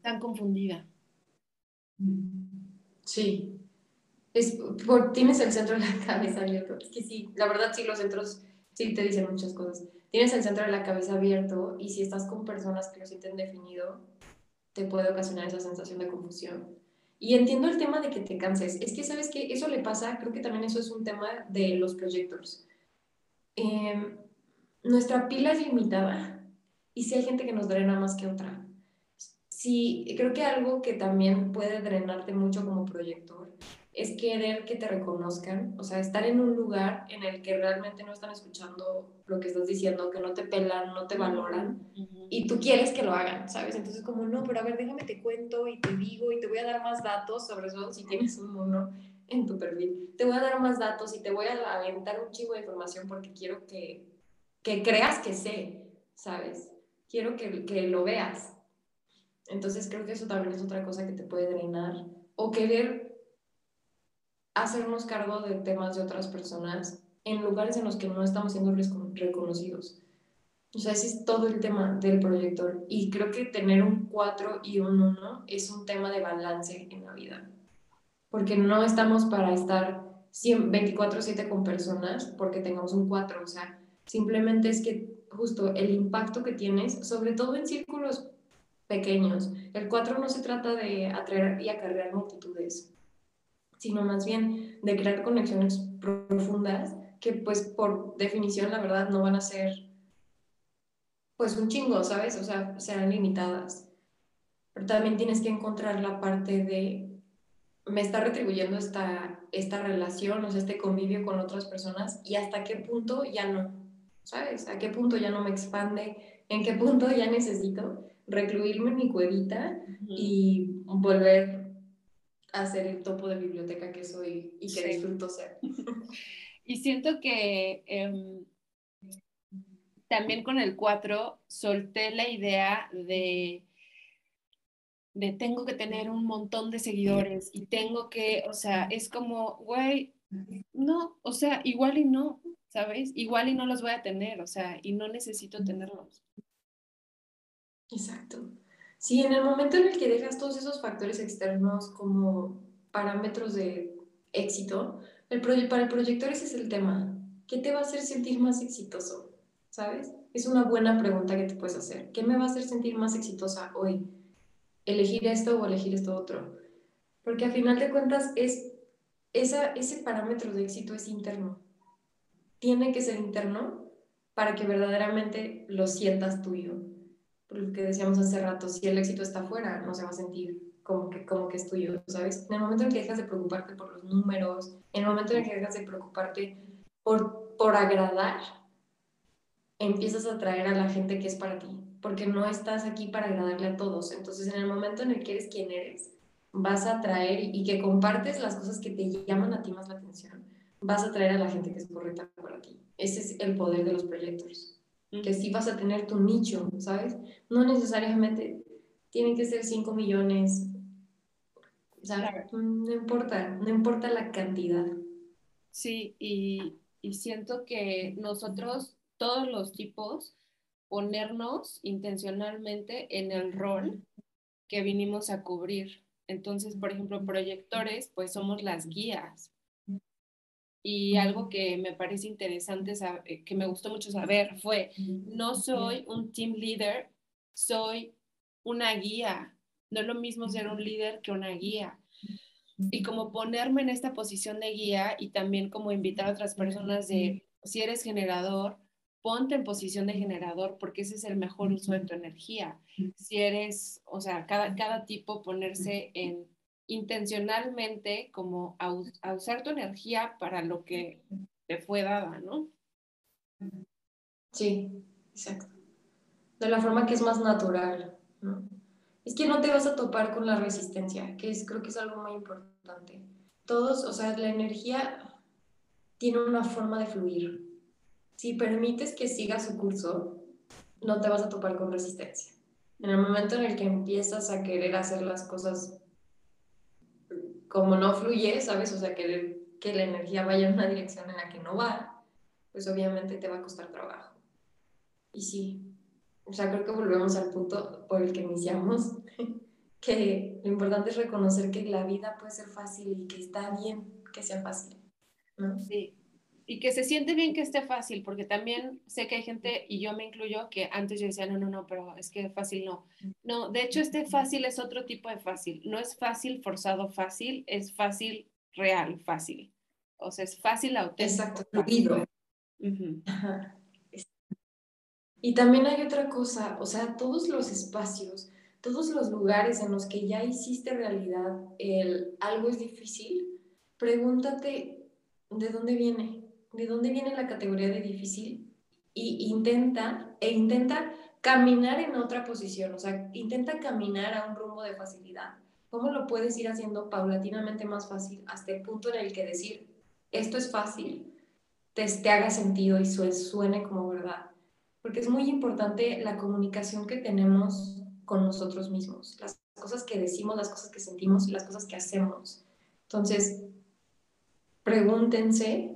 tan confundida. Sí. Es, por, tienes el centro de la cabeza abierto. Es que sí, la verdad sí, los centros sí te dicen muchas cosas tienes el centro de la cabeza abierto y si estás con personas que lo sienten definido, te puede ocasionar esa sensación de confusión. Y entiendo el tema de que te canses. Es que, ¿sabes qué? Eso le pasa, creo que también eso es un tema de los proyectors. Em, nuestra pila es limitada y si hay gente que nos drena más que otra. Sí, creo que algo que también puede drenarte mucho como proyector es querer que te reconozcan, o sea, estar en un lugar en el que realmente no están escuchando lo que estás diciendo, que no te pelan, no te valoran, y tú quieres que lo hagan, ¿sabes? Entonces como, no, pero a ver, déjame te cuento y te digo y te voy a dar más datos, sobre eso si tienes un mono en tu perfil, te voy a dar más datos y te voy a aventar un chivo de información porque quiero que, que creas que sé, ¿sabes? Quiero que, que lo veas. Entonces creo que eso también es otra cosa que te puede drenar o querer hacernos cargo de temas de otras personas en lugares en los que no estamos siendo reconocidos. O sea, ese es todo el tema del proyector. Y creo que tener un 4 y un 1 es un tema de balance en la vida. Porque no estamos para estar 24/7 con personas porque tengamos un 4. O sea, simplemente es que justo el impacto que tienes, sobre todo en círculos pequeños. El 4 no se trata de atraer y acarrear multitudes sino más bien de crear conexiones profundas que pues por definición la verdad no van a ser pues un chingo, ¿sabes? O sea, serán limitadas. Pero también tienes que encontrar la parte de me está retribuyendo esta, esta relación, o sea, este convivio con otras personas y hasta qué punto ya no, ¿sabes? ¿A qué punto ya no me expande? ¿En qué punto ya necesito recluirme en mi cuevita y volver a ser el topo de biblioteca que soy y que disfruto ser? y siento que em, también con el 4 solté la idea de de tengo que tener un montón de seguidores y tengo que, o sea, es como, güey, no, o sea, igual y no, ¿sabes? Igual y no los voy a tener, o sea, y no necesito tenerlos. Exacto. Sí, en el momento en el que dejas todos esos factores externos como parámetros de éxito, el para el proyector ese es el tema. ¿Qué te va a hacer sentir más exitoso? ¿Sabes? Es una buena pregunta que te puedes hacer. ¿Qué me va a hacer sentir más exitosa hoy? elegir esto o elegir esto otro. Porque a final de cuentas es, esa, ese parámetro de éxito es interno. Tiene que ser interno para que verdaderamente lo sientas tuyo. Lo que decíamos hace rato, si el éxito está afuera, no se va a sentir como que, como que es tuyo, ¿sabes? En el momento en que dejas de preocuparte por los números, en el momento en que dejas de preocuparte por, por agradar, empiezas a atraer a la gente que es para ti porque no estás aquí para agradarle a todos. Entonces, en el momento en el que eres quien eres, vas a atraer y que compartes las cosas que te llaman a ti más la atención, vas a atraer a la gente que es correcta para ti. Ese es el poder de los proyectos. Que sí vas a tener tu nicho, ¿sabes? No necesariamente tienen que ser 5 millones. ¿sabes? No importa, no importa la cantidad. Sí, y, y siento que nosotros, todos los tipos, ponernos intencionalmente en el rol que vinimos a cubrir. Entonces, por ejemplo, proyectores, pues somos las guías. Y algo que me parece interesante, eh, que me gustó mucho saber, fue, no soy un team leader, soy una guía. No es lo mismo ser un líder que una guía. Y como ponerme en esta posición de guía y también como invitar a otras personas de, si eres generador, ponte en posición de generador porque ese es el mejor uso de tu energía. Si eres, o sea, cada, cada tipo ponerse en intencionalmente como a, usar tu energía para lo que te fue dada, ¿no? Sí, exacto. De la forma que es más natural. Es que no te vas a topar con la resistencia, que es, creo que es algo muy importante. Todos, o sea, la energía tiene una forma de fluir, si permites que siga su curso, no te vas a topar con resistencia. En el momento en el que empiezas a querer hacer las cosas como no fluye, ¿sabes? O sea, querer que la energía vaya en una dirección en la que no va, pues obviamente te va a costar trabajo. Y sí, o sea, creo que volvemos al punto por el que iniciamos, que lo importante es reconocer que la vida puede ser fácil y que está bien que sea fácil. Sí, y que se siente bien que esté fácil, porque también sé que hay gente, y yo me incluyo, que antes yo decía, no, no, no, pero es que fácil no. No, de hecho este fácil es otro tipo de fácil. No es fácil, forzado, fácil, es fácil, real, fácil. O sea, es fácil, auténtico. Exacto, fluido. Y también hay otra cosa, o sea, todos los espacios, todos los lugares en los que ya hiciste realidad el algo es difícil, pregúntate de dónde viene de dónde viene la categoría de difícil y intenta, e intenta caminar en otra posición, o sea, intenta caminar a un rumbo de facilidad. ¿Cómo lo puedes ir haciendo paulatinamente más fácil hasta el punto en el que decir, esto es fácil, te, te haga sentido y suene como verdad? Porque es muy importante la comunicación que tenemos con nosotros mismos, las cosas que decimos, las cosas que sentimos y las cosas que hacemos. Entonces, pregúntense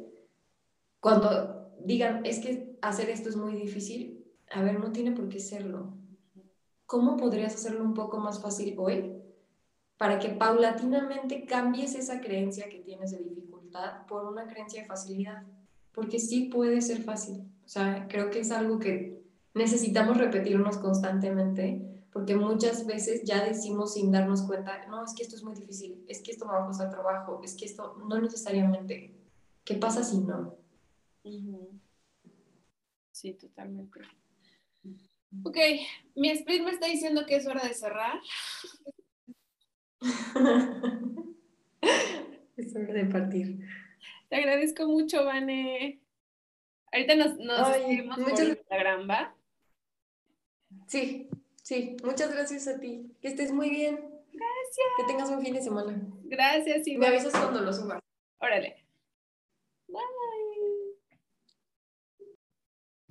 cuando digan, es que hacer esto es muy difícil, a ver, no tiene por qué serlo. ¿Cómo podrías hacerlo un poco más fácil hoy para que paulatinamente cambies esa creencia que tienes de dificultad por una creencia de facilidad? Porque sí puede ser fácil. O sea, creo que es algo que necesitamos repetirnos constantemente porque muchas veces ya decimos sin darnos cuenta, no, es que esto es muy difícil, es que esto me va a costar trabajo, es que esto no necesariamente. ¿Qué pasa si no? Sí, totalmente. Ok, mi split me está diciendo que es hora de cerrar. Es hora de partir. Te agradezco mucho, Vane. Ahorita nos, nos Ay, por muchas- Instagram, ¿va? Sí, sí. Muchas gracias a ti. Que estés muy bien. Gracias. Que tengas un fin de semana. Gracias, Me Iván. avisas cuando lo subas. Órale.